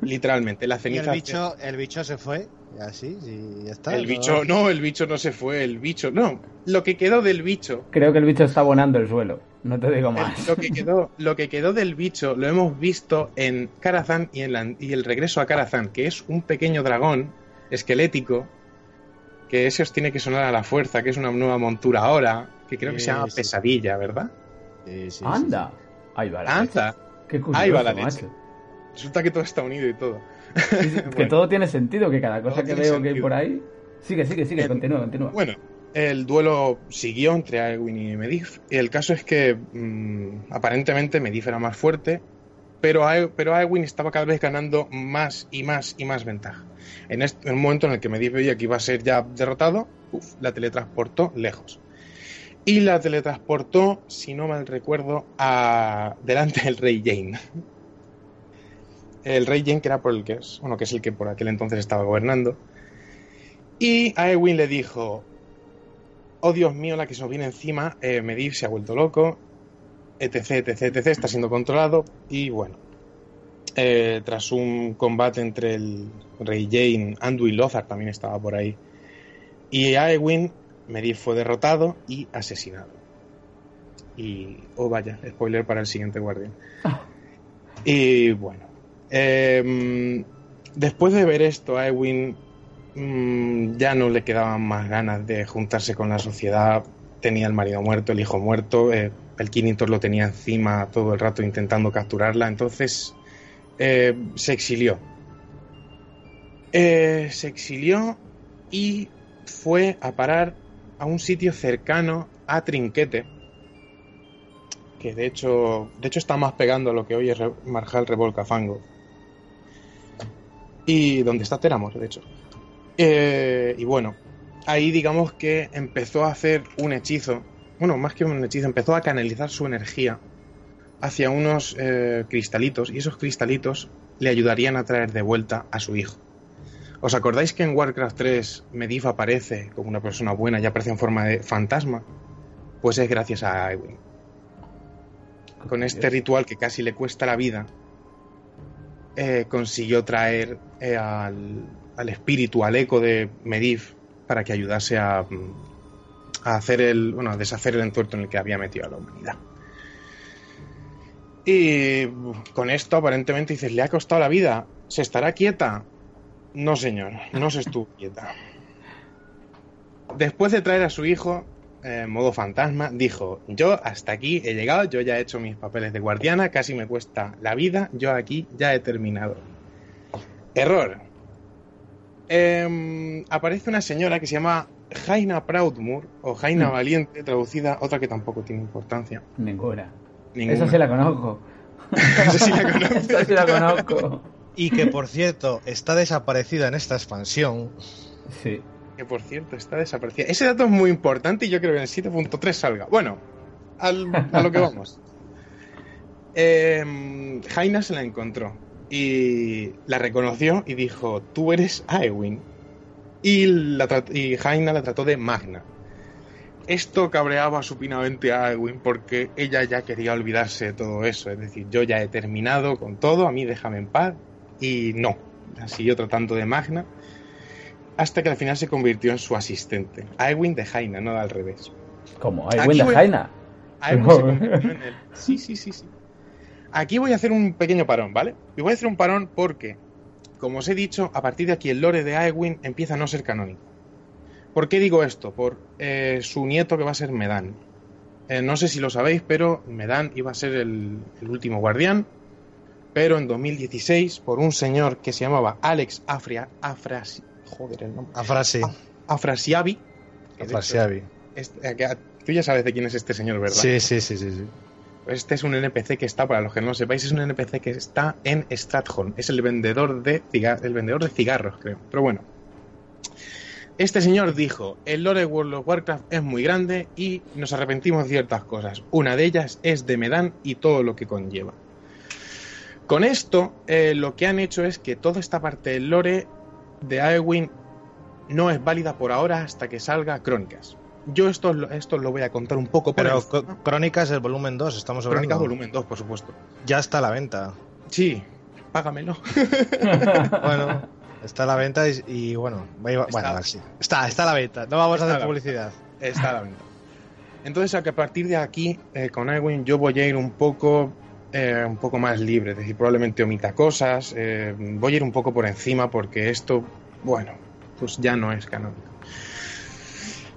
Literalmente. La ceniza. el bicho, el bicho se fue así, ya está. El bicho, no, el bicho no se fue, el bicho, no. Lo que quedó del bicho. Creo que el bicho está abonando el suelo, no te digo más. Lo que quedó, lo que quedó del bicho lo hemos visto en Karazhan y, en y el regreso a Karazhan, que es un pequeño dragón esquelético, que ese os tiene que sonar a la fuerza, que es una nueva montura ahora, que creo que se llama Pesadilla, ¿verdad? Anda, ahí va la Anda. Qué ahí va la leche. Resulta que todo está unido y todo. que todo tiene sentido, que cada cosa que veo que hay por ahí. Sigue, sigue, sigue, continúa, continúa. Bueno, el duelo siguió entre Aegwin y Medivh. Y el caso es que mm, aparentemente Medivh era más fuerte, pero, pero Aegwin estaba cada vez ganando más y más y más ventaja. En, este, momento en el que Medivh veía que iba a ser ya derrotado, la teletransportó lejos. y la teletransportó, si no mal recuerdo, a delante del rey Jane. El rey Jane, que era por el que es, bueno, que es el que por aquel entonces estaba gobernando. Y a Ewin le dijo: Oh Dios mío, la que se nos viene encima, eh, Medivh se ha vuelto loco, etc, etc, etc, está siendo controlado. Y bueno, eh, tras un combate entre el rey Jane, Anduin Lothar también estaba por ahí, y Aewin, Medivh fue derrotado y asesinado. Y, oh vaya, spoiler para el siguiente guardián. Y bueno, em, después de ver esto, a Ewin mm, ya no le quedaban más ganas de juntarse con la sociedad. Tenía el marido muerto, el hijo muerto, eh, el Kinitor lo tenía encima todo el rato intentando capturarla, entonces eh, se exilió. Eh, se exilió y fue a parar a un sitio cercano a Trinquete, que de hecho, de hecho está más pegando a lo que hoy es Marjal Revolcafango. Y donde está Teramor, de hecho. Eh, y bueno, ahí digamos que empezó a hacer un hechizo, bueno, más que un hechizo, empezó a canalizar su energía hacia unos eh, cristalitos y esos cristalitos le ayudarían a traer de vuelta a su hijo. ¿Os acordáis que en Warcraft 3 Medivh aparece como una persona buena y aparece en forma de fantasma? Pues es gracias a Ewin. Con este ritual que casi le cuesta la vida, eh, consiguió traer eh, al, al, espíritu, al eco de Medivh, para que ayudase a, a hacer el, bueno, a deshacer el entuerto en el que había metido a la humanidad. Y con esto aparentemente dices, le ha costado la vida, ¿se estará quieta? No, señor, no se estuvo quieta. Después de traer a su hijo en modo fantasma, dijo, yo hasta aquí he llegado, yo ya he hecho mis papeles de guardiana, casi me cuesta la vida, yo aquí ya he terminado. Error. Eh, aparece una señora que se llama Jaina Proudmoore, o Jaina mm. Valiente, traducida, otra que tampoco tiene importancia. Ninguna. Ninguna. Esa sí la conozco. Esa sí la conozco. Esa sí la conozco. Y que por cierto está desaparecida en esta expansión. Sí. Que por cierto está desaparecida. Ese dato es muy importante y yo creo que en el 7.3 salga. Bueno, al, a lo que vamos. Eh, Jaina se la encontró y la reconoció y dijo: Tú eres Aewin. Y, la y Jaina la trató de Magna. Esto cabreaba supinamente a Aewin porque ella ya quería olvidarse de todo eso. Es decir, yo ya he terminado con todo, a mí déjame en paz, y no, la siguió tratando de Magna hasta que al final se convirtió en su asistente. Aewin de Jaina, no al revés. ¿Cómo? ¿Aewin de Jaina? Aewin se convirtió en él. Sí, sí, sí, sí. Aquí voy a hacer un pequeño parón, ¿vale? Y voy a hacer un parón porque, como os he dicho, a partir de aquí el lore de Aewin empieza a no ser canónico. ¿Por qué digo esto? Por eh, su nieto que va a ser Medan. Eh, no sé si lo sabéis, pero Medan iba a ser el, el último guardián pero en 2016 por un señor que se llamaba Alex Afria, Afrasi, joder el nombre, Afrasi. Afrasiabi. Afrasiabi. Este, tú ya sabes de quién es este señor, ¿verdad? Sí, sí, sí, sí, sí. Este es un NPC que está, para los que no lo sepáis, es un NPC que está en Stratholm. Es el vendedor de, el vendedor de cigarros, creo. Pero bueno. Este señor dijo, el lore de World of Warcraft es muy grande y nos arrepentimos de ciertas cosas. Una de ellas es de Medan y todo lo que conlleva. Con esto, eh, lo que han hecho es que toda esta parte del lore de Aewin no es válida por ahora hasta que salga Crónicas. Yo esto, esto lo voy a contar un poco. Pero Crónicas el volumen 2, estamos hablando. Crónicas volumen 2, por supuesto. Ya está a la venta. Sí, págamelo. bueno, está a la venta y, bueno, bueno está, sí. está, está a la venta. No vamos a hacer publicidad. Está a la venta. Entonces, a que a partir de aquí, eh, con Aewin, yo voy a ir un poco eh, un poco más libre, es decir, probablemente omita cosas, eh, voy a ir un poco por encima porque esto, bueno, pues ya no es canónico.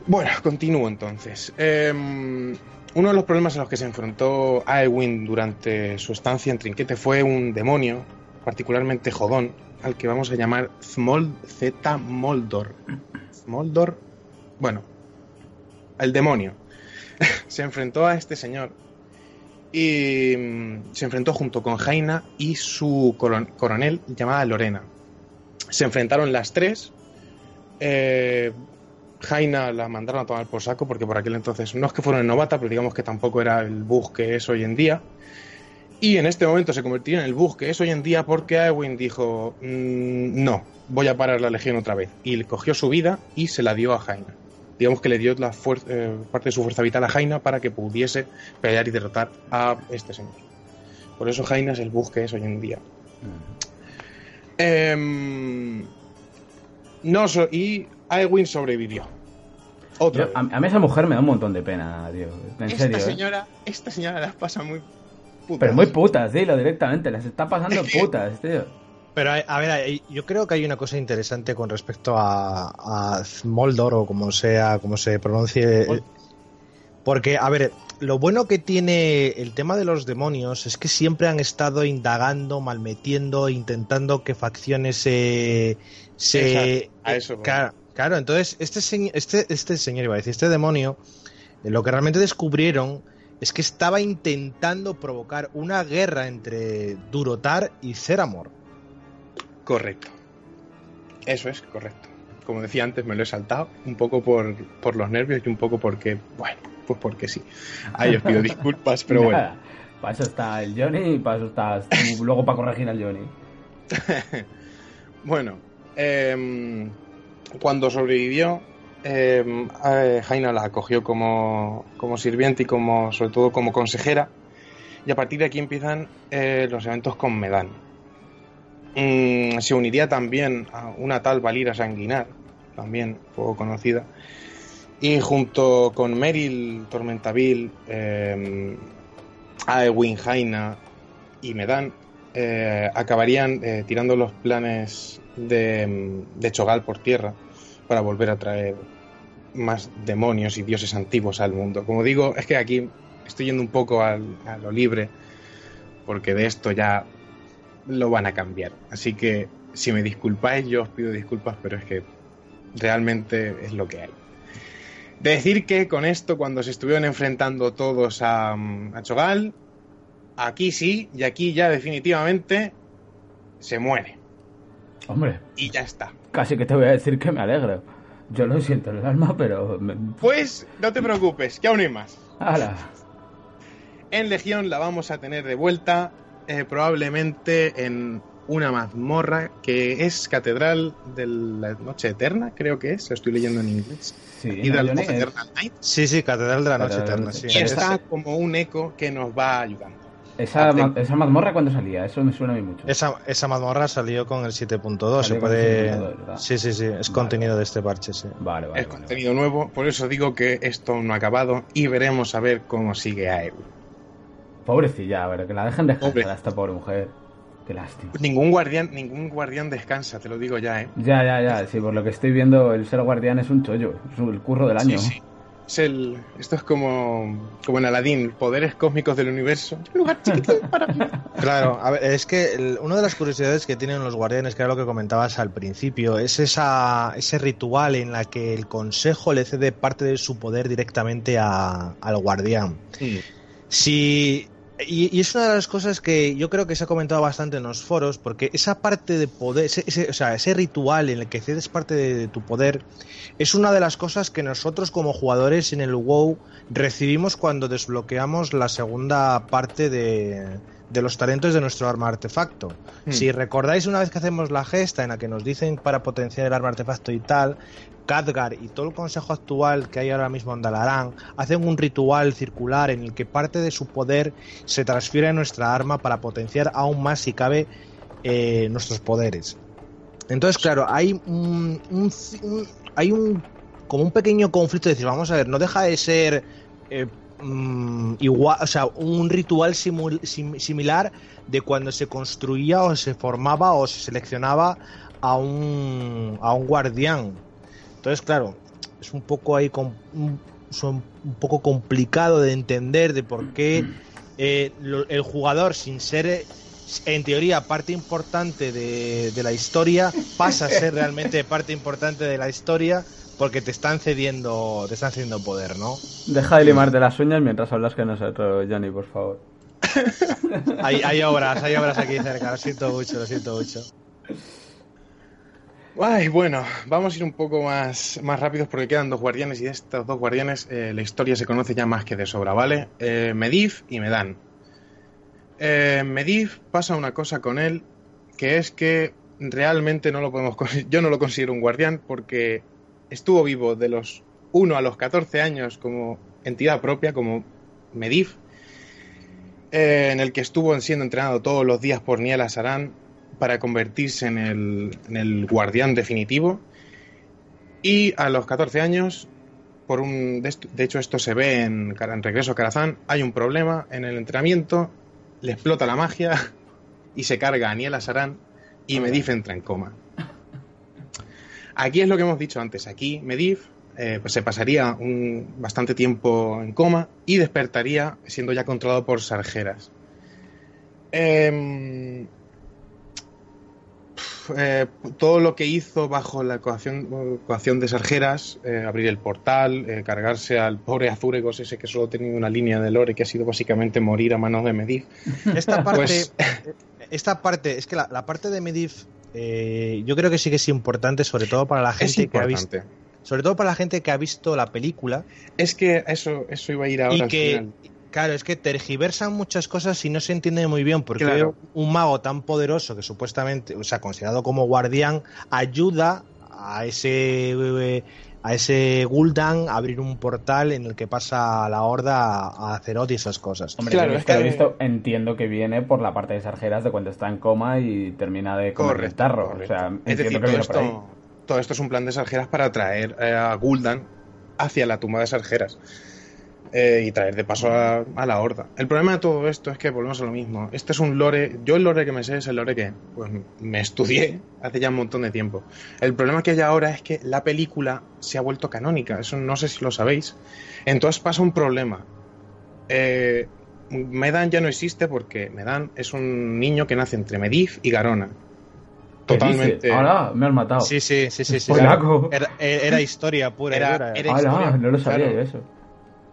Bueno, continúo entonces. Em, uno de los problemas a los que se enfrentó Aewin durante su estancia en Trinquete fue un demonio, particularmente jodón, al que vamos a llamar Smol Z Moldor. Moldor, bueno, el demonio. se enfrentó a este señor y mm, se enfrentó junto con Jaina y su coronel llamada Lorena. Se enfrentaron las tres. Eh, Jaina la mandaron a tomar por saco porque por aquel entonces no es que fuera novata, pero digamos que tampoco era el bug que es hoy en día. Y en este momento se convirtió en el bug que es hoy en día porque Eowyn dijo, mm, no, voy a parar la legión otra vez. Y cogió su vida y se la dio a Jaina. Digamos que le dio la eh, parte de su fuerza vital a Jaina para que pudiese pelear y derrotar a este señor. Por eso Jaina es el bug que es hoy en día. Em, no, y Eowyn sobrevivió. a, mí esa mujer me da un montón de pena, tío. En esta serio. ¿eh? Señora, Esta señora las pasa muy putas. Pero muy putas, dilo directamente. Las está pasando putas, tío. Pero a ver, yo creo que hay una cosa interesante con respecto a, a Moldor o como sea, como se pronuncie. Porque, a ver, lo bueno que tiene el tema de los demonios es que siempre han estado indagando, malmetiendo, intentando que facciones se. se a eso, claro, claro, entonces este, este, este señor, iba a decir, este demonio, eh, lo que realmente descubrieron es que estaba intentando provocar una guerra entre Durotar y Ceramor. Correcto. Eso es correcto. Como decía antes, me lo he saltado un poco por, por los nervios y un poco porque, bueno, pues porque sí. Ahí os pido disculpas, pero bueno. Para eso está el Johnny y para eso está luego para corregir al Johnny. bueno, em, cuando sobrevivió, eh, Jaina la acogió como, como, sirviente y como, sobre todo como consejera. Y a partir de aquí empiezan eh, los eventos con Medan. Mm, se uniría también a una tal Valira Sanguinar, también poco conocida, y junto con Meryl Tormentaville, eh, Aewin Jaina y Medan, eh, acabarían eh, tirando los planes de, de, Chogal por tierra para volver a traer más demonios y dioses antiguos al mundo. Como digo, es que aquí estoy yendo un poco a lo libre, porque de esto ya lo van a cambiar. Así que si me disculpáis, yo os pido disculpas, pero es que realmente es lo que hay. De decir que con esto, cuando se estuvieron enfrentando todos a, a Chogal, aquí sí, y aquí ya definitivamente se muere. Hombre. Y ya está. Casi que te voy a decir que me alegro. Yo lo siento en el alma, pero... Pues no te preocupes, que aún hay más. ¡Hala! En Legión la vamos a tener de vuelta eh, probablemente en una mazmorra que es Catedral de la Noche Eterna, creo que es, lo estoy leyendo en inglés. Sí, sí, sí, Catedral de la Noche Eterna. Sí. Y está como un eco que nos va ayudando. ¿Esa, ¿Esa, mazmorra cuándo salía? Eso me suena a mí mucho. Esa, esa mazmorra salió con el 7.2. Se puede. sí, sí, sí. Es vale. contenido de este parche, sí. Vale, vale. Es vale, contenido nuevo. Por eso digo que esto no ha acabado y veremos a ver cómo sigue a Pobrecilla, a ver, que la dejen descansar a esta pobre mujer. Qué lástima. Ningún guardián, ningún guardián descansa, te lo digo ya, ¿eh? Ya, ya, ya. Sí, por lo que estoy viendo, el ser guardián es un chollo. Es el curro del año. Sí, sí. Es el, esto es como, como en Aladdin, poderes cósmicos del universo. Un lugar chiquitín para mí. Claro, a ver, es que el, una de las curiosidades que tienen los guardianes, que era lo que comentabas al principio, es esa, ese ritual en la que el consejo le cede parte de su poder directamente a, al guardián. Sí. Si y, y, es una de las cosas que yo creo que se ha comentado bastante en los foros, porque esa parte de poder, ese, ese, o sea, ese ritual en el que cedes parte de, de, tu poder, es una de las cosas que nosotros como jugadores en el WoW recibimos cuando desbloqueamos la segunda parte de, de los talentos de nuestro arma artefacto. Hmm. Si recordáis una vez que hacemos la gesta en la que nos dicen para potenciar el arma artefacto y tal, Khadgar y todo el consejo actual que hay ahora mismo en Dalarán hacen un ritual circular en el que parte de su poder se transfiere a nuestra arma para potenciar aún más si cabe eh, nuestros poderes. Entonces, claro, hay un, un, un, hay un como un pequeño conflicto de decir, vamos a ver, no deja de ser eh, mmm, igual, o sea, un ritual simul, sim, similar de cuando se construía o se formaba o se seleccionaba a un, a un guardián. Entonces, claro, es un poco ahí con, un, son un poco complicado de entender de por qué eh, el jugador sin ser en teoría parte importante de, de, la historia pasa a ser realmente parte importante de la historia porque te están cediendo te están cediendo poder, ¿no? Deja de limarte las uñas mientras hablas con nosotros, Johnny, por favor. hay, hay obras, hay obras aquí cerca, lo siento mucho, lo siento mucho. Ay, bueno, vamos a ir un poco más, más rápidos porque quedan dos guardianes y de estos dos guardianes eh, la historia se conoce ya más que de sobra, ¿vale? Eh, Medivh y Medan. Eh, Medivh pasa una cosa con él que es que realmente no lo podemos yo no lo considero un guardián porque estuvo vivo de los 1 a los 14 años como entidad propia, como Medivh, eh, en el que estuvo siendo entrenado todos los días por Niel Asaran para convertirse en el, en el guardián definitivo. Y a los 14 años, por un, de, esto- de hecho esto se ve en, en Regreso a Karazhan, hay un problema en el entrenamiento, le explota la magia y se carga a Niel Asaran y Medivh entra en coma. Aquí es lo que hemos dicho antes, aquí Medivh eh, pues se pasaría un, bastante tiempo en coma y despertaría siendo ya controlado por Sargeras. Em, eh, todo lo que hizo bajo la coacción, coacción de Sargeras, eh, abrir el portal, cargarse al pobre Azuregos, ese que solo tenía una línea de lore que ha sido básicamente morir a manos de Medivh. Esta parte, Pues- esta parte, es que la, la parte de Medivh, eh, yo creo que sí que es importante, sobre todo para la gente que ha visto, sobre todo para la gente que ha visto la película Es que eso, eso iba a ir ahora y al que, final. claro, es que tergiversan muchas cosas y no se entiende muy bien porque Claro. un mago tan poderoso que supuestamente, o sea, considerado como guardián, ayuda a ese eh, a ese Gul'dan abrir un portal en el que pasa la horda a Azeroth y esas cosas. Hombre, Claro, es que visto, entiendo que viene por la parte de Sargeras de cuando está en coma y termina de comer el tarro. correcto. O sea, es entiendo decir, que todo viene por ahí. esto, todo esto es un plan de Sargeras para traer eh, a Gul'dan hacia la tumba de Sargeras eh, y traer de paso a, a la Horda. El problema de todo esto es que volvemos a lo mismo. Este es un lore, yo el lore que me sé es el lore que pues, me estudié hace ya un montón de tiempo. El problema que hay ahora es que la película se ha vuelto canónica, eso no sé si lo sabéis. Entonces pasa un problema. Eh, Medan ya no existe porque Medan es un niño que nace entre Medivh y Garona. ¿Qué Totalmente. Ahora me has matado. Sí, sí, sí, sí, sí. Era, era historia pura. Era- era- no lo sabía claro. yo eso.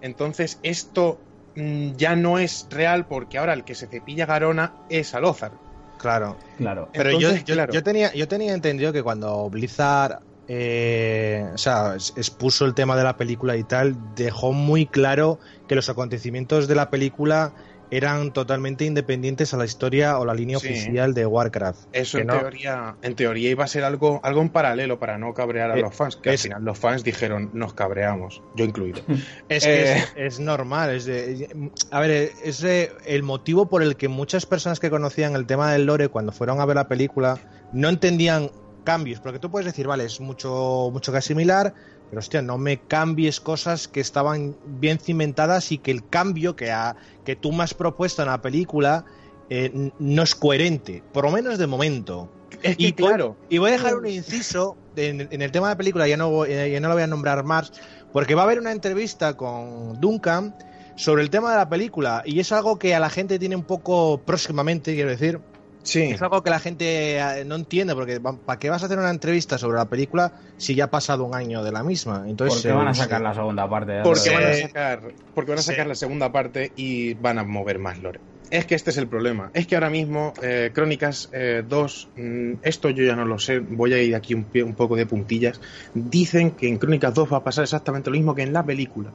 Entonces, esto mm, ya no es real porque ahora el que se cepilla Garona es Alózar. Claro. Claro. Pero Entonces, yo, yo, claro. yo tenía, yo tenía entendido que cuando Blizzard eh, o sea, expuso el tema de la película y tal, dejó muy claro que los acontecimientos de la película eran totalmente independientes a la historia o la línea Sí. oficial de Warcraft. Eso en no. teoría, en teoría iba a ser algo, algo en paralelo para no cabrear a Eh, los fans, que es- al final los fans dijeron nos cabreamos, yo incluido. Es que Eh. es, es normal. Es de- a ver, es de- el motivo por el que muchas personas que conocían el tema del lore cuando fueron a ver la película no entendían cambios. Porque tú puedes decir, vale, es mucho, mucho que asimilar, pero hostia, no me cambies cosas que estaban bien cimentadas y que el cambio que, ha- que tú me has propuesto en la película eh, no es coherente, por lo menos de momento. Es que Y voy- claro, Y voy a dejar un inciso en, en el tema de la película, ya no, voy- eh, ya no lo voy a nombrar más, porque va a haber una entrevista con Duncan sobre el tema de la película, y es algo que a la gente tiene un poco próximamente, quiero decir. Sí, Es algo que la gente eh, no entiende, porque ¿para qué vas a hacer una entrevista sobre la película si ya ha pasado un año de la misma? Entonces, ¿Por qué van a eh, sacar la segunda parte? de porque van a sacar, porque van a sacar Sí. la segunda parte y van a mover más lore. Es que este es el problema. Es que ahora mismo eh, Crónicas eh, 2, mm, esto yo ya no lo sé, voy a ir aquí un, pie- un poco de puntillas. Dicen que en Crónicas 2 va a pasar exactamente lo mismo que en la película.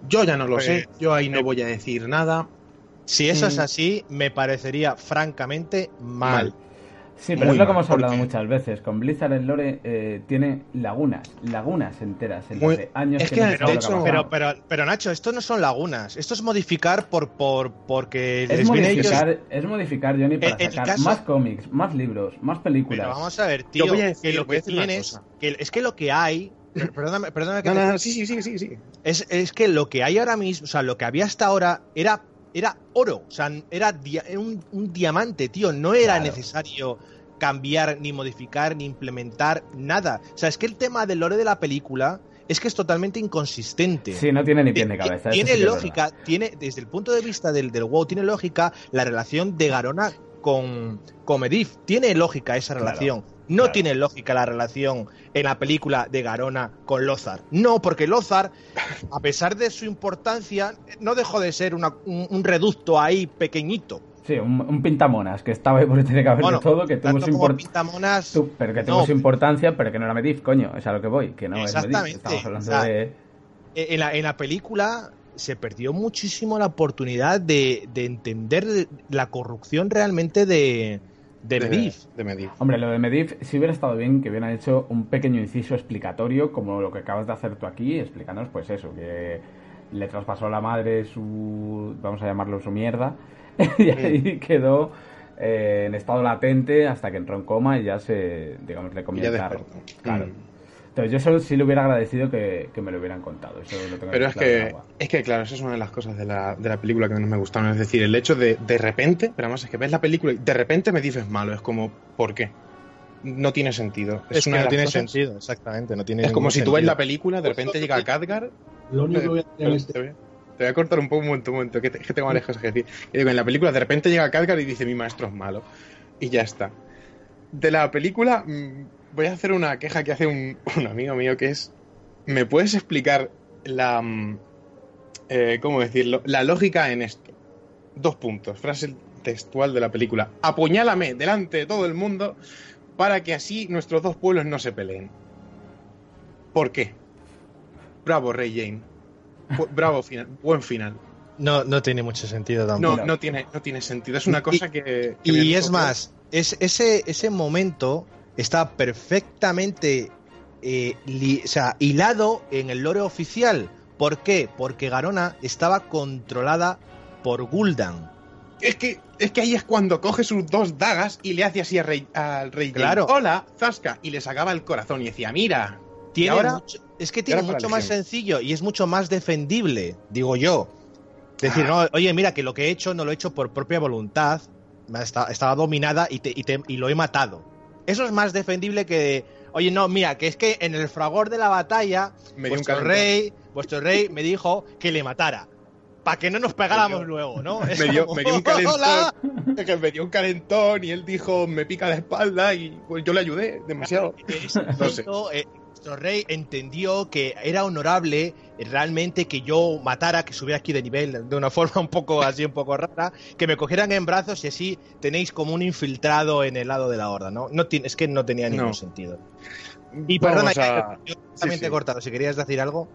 Yo ya no lo Pues, sé, yo ahí no voy a decir nada. Si eso es así, me parecería francamente mal. Mal. Sí, pero Muy es lo que hemos hablado porque- muchas veces. Con Blizzard el lore eh, tiene lagunas, lagunas enteras. En Muy- años es que, que, no de hecho, Pero, pero, pero Nacho, esto no son lagunas, esto es modificar por, por porque es les viene a ellos- modificar, es modificar, Johnny, para en el sacar caso- más cómics, más libros, más películas. Pero vamos a ver, tío, Yo voy a decir- que lo voy a que tienes, que es que lo que hay, per- perdóname, perdóname que No, te- no, sí, sí, sí, sí. es, es que lo que hay ahora mismo, o sea, lo que había hasta ahora era era oro, o sea, era, dia- un, un diamante, tío, no era Claro. necesario cambiar ni modificar ni implementar nada. O sea, es que el tema del lore de la película es que es totalmente inconsistente. Sí, no tiene ni pie ni cabeza. Tiene sí lógica, tiene, desde el punto de vista del, del WoW, tiene lógica la relación de Garona con, con Medivh. Tiene lógica esa Claro, relación. No claro. tiene lógica la relación en la película de Garona con Lothar. No, porque Lothar, a pesar de su importancia, no dejó de ser una- un, un reducto ahí pequeñito. Sí, un, un pintamonas que estaba ahí porque tiene que haber Bueno, de todo, que tuvo su, import- pintamonas, tu- pero que tuvo no, su importancia, pero que no era Medivh, coño, es a lo que voy, que no es. Exactamente, Estamos hablando de... En la, en la película se perdió muchísimo la oportunidad de, de entender la corrupción realmente de, de Medivh. De Medivh. Hombre, lo de Medivh, si hubiera estado bien que hubieran hecho un pequeño inciso explicatorio, como lo que acabas de hacer tú aquí, explicándonos pues eso, que le traspasó a la madre su, vamos a llamarlo su mierda, y ahí quedó eh, en estado latente hasta que entró en coma y ya se, digamos, le comió el carro. Claro. Mm. Entonces yo eso sí le hubiera agradecido que, que me lo hubieran contado. Eso lo tengo Pero es claro que, es que, claro, eso es una de las cosas de la, de la película que menos me gustaron. Es decir, el hecho de de repente, pero además es que ves la película y de repente me dices malo. Es como, ¿por qué? No tiene sentido. Es, que una de no tiene cosas- sentido, exactamente. No tiene Es como si tú ves la película, de repente llega Khadgar. Lo único que voy a Te, decir en este- voy a- te voy a cortar un poco, un momento, un momento, que, te- que tengo varias cosas que decir. Y digo, en la película, de repente llega Khadgar y dice, mi maestro es malo. Y ya está. De la película, mm, voy a hacer una queja que hace un, un amigo mío que es, ¿me puedes explicar la, mm, eh, ¿cómo decirlo? La lógica en esto. Dos puntos, frase textual de la película. Apuñálame delante de todo el mundo para que así nuestros dos pueblos no se peleen. ¿Por qué? Bravo, Rey Jane. Bu- Bravo final, buen final. No, no tiene mucho sentido tampoco. No, no tiene, no tiene sentido. Es una Y- cosa que. que Y es más, es, ese, ese momento está perfectamente eh, li- o sea, hilado en el lore oficial. ¿Por qué? Porque Garona estaba controlada por Gul'dan. Es que, es que ahí es cuando coge sus dos dagas y le hace así rey, al Rey Jane. Claro. Hola, Zasca. Y le sacaba el corazón y decía, mira. Tiene ahora- mucho- es que tiene mucho más sencillo y es mucho más defendible, digo yo. Decir, Ah. no, oye, mira, que lo que he hecho no lo he hecho por propia voluntad, estaba dominada y, te- y te- y lo he matado. Eso es más defendible que, oye, no, mira, que es que en el fragor de la batalla, Me vuestro rey, vuestro rey me dijo que le matara. Para que no nos pegáramos dio- luego, ¿no? Me dio, como, me dio un calentón. Que me dio un calentón y él dijo, me pica la espalda y pues yo le ayudé demasiado. No sé. eh, nuestro rey entendió que era honorable realmente que yo matara, que subiera aquí de nivel de una forma un poco así, un poco rara, que me cogieran en brazos y así tenéis como un infiltrado en el lado de la horda, ¿no? no es que no tenía ningún No. sentido. Y perdona, Vamos a- yo también sí, te he cortado, si querías decir algo.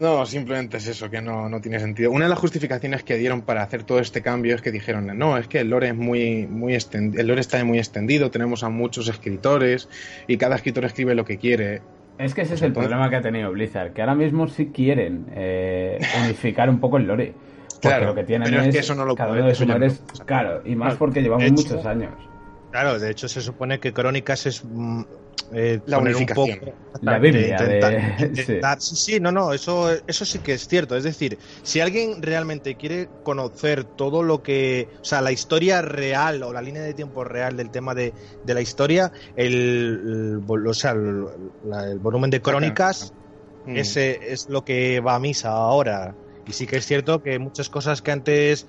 No, simplemente es eso, que no, no tiene sentido. Una de las justificaciones que dieron para hacer todo este cambio es que dijeron, no, es que el lore es muy, muy el lore está muy extendido, tenemos a muchos escritores y cada escritor escribe lo que quiere. Es que ese es el Entonces- problema que ha tenido Blizzard, que ahora mismo sí quieren eh, unificar un poco el lore. Porque Claro, lo que tienen pero es es, que eso no lo cada puede- uno de sus no puede. claro, y más porque llevamos hecho- muchos años. Claro, de hecho se supone que Crónicas es mm, eh, La poner un poco- La Biblia intentar- de- intentar- sí. sí, no, no, eso, eso sí que es cierto. Es decir, si alguien realmente quiere conocer todo lo que, o sea, la historia real o la línea de tiempo real del tema de, de la historia, el, o sea, el, la- el volumen de Crónicas, Mm. ese es lo que va a misa ahora. Y sí que es cierto que muchas cosas que antes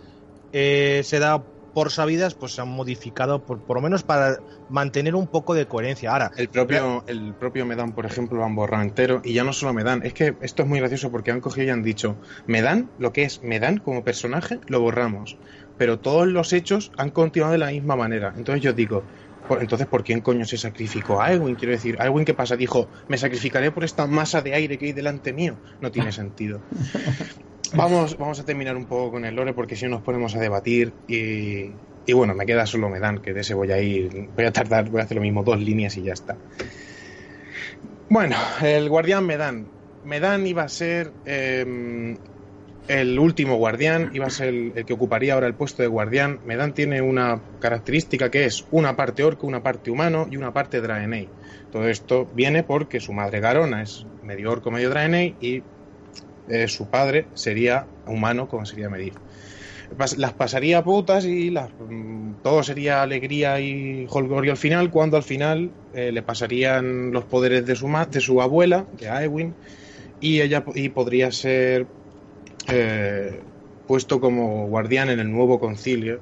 eh, se da por sabidas, pues se han modificado, por, por lo menos para mantener un poco de coherencia. Ahora, El propio, el propio Medan, por ejemplo, lo han borrado entero. Y ya no solo Medan, es que esto es muy gracioso porque han cogido y han dicho, Medan, lo que es Medan como personaje, lo borramos. Pero todos los hechos han continuado de la misma manera. Entonces yo digo, por- entonces, ¿por quién coño se sacrificó a Eowyn? Quiero decir, ¿Eowyn qué pasa? Dijo, me sacrificaré por esta masa de aire que hay delante mío. No tiene sentido. Vamos, vamos a terminar un poco con el lore porque si no nos ponemos a debatir y, bueno, me queda solo Medan, que de ese voy a ir, voy a tardar, voy a hacer lo mismo, dos líneas y ya está. Bueno, el guardián Medan. Medan iba a ser eh, el último guardián, iba a ser el, el que ocuparía ahora el puesto de guardián. Medan tiene una característica que es una parte orco, una parte humano y una parte Draenei. Todo esto viene porque su madre Garona es medio orco, medio Draenei y eh, su padre sería humano como sería. Pas- Las pasaría putas y las, mm, todo sería alegría y holgorio al final, cuando al final eh, le pasarían los poderes de su, ma- de su abuela, de Aewyn, y ella y podría ser eh, puesto como guardián en el nuevo concilio,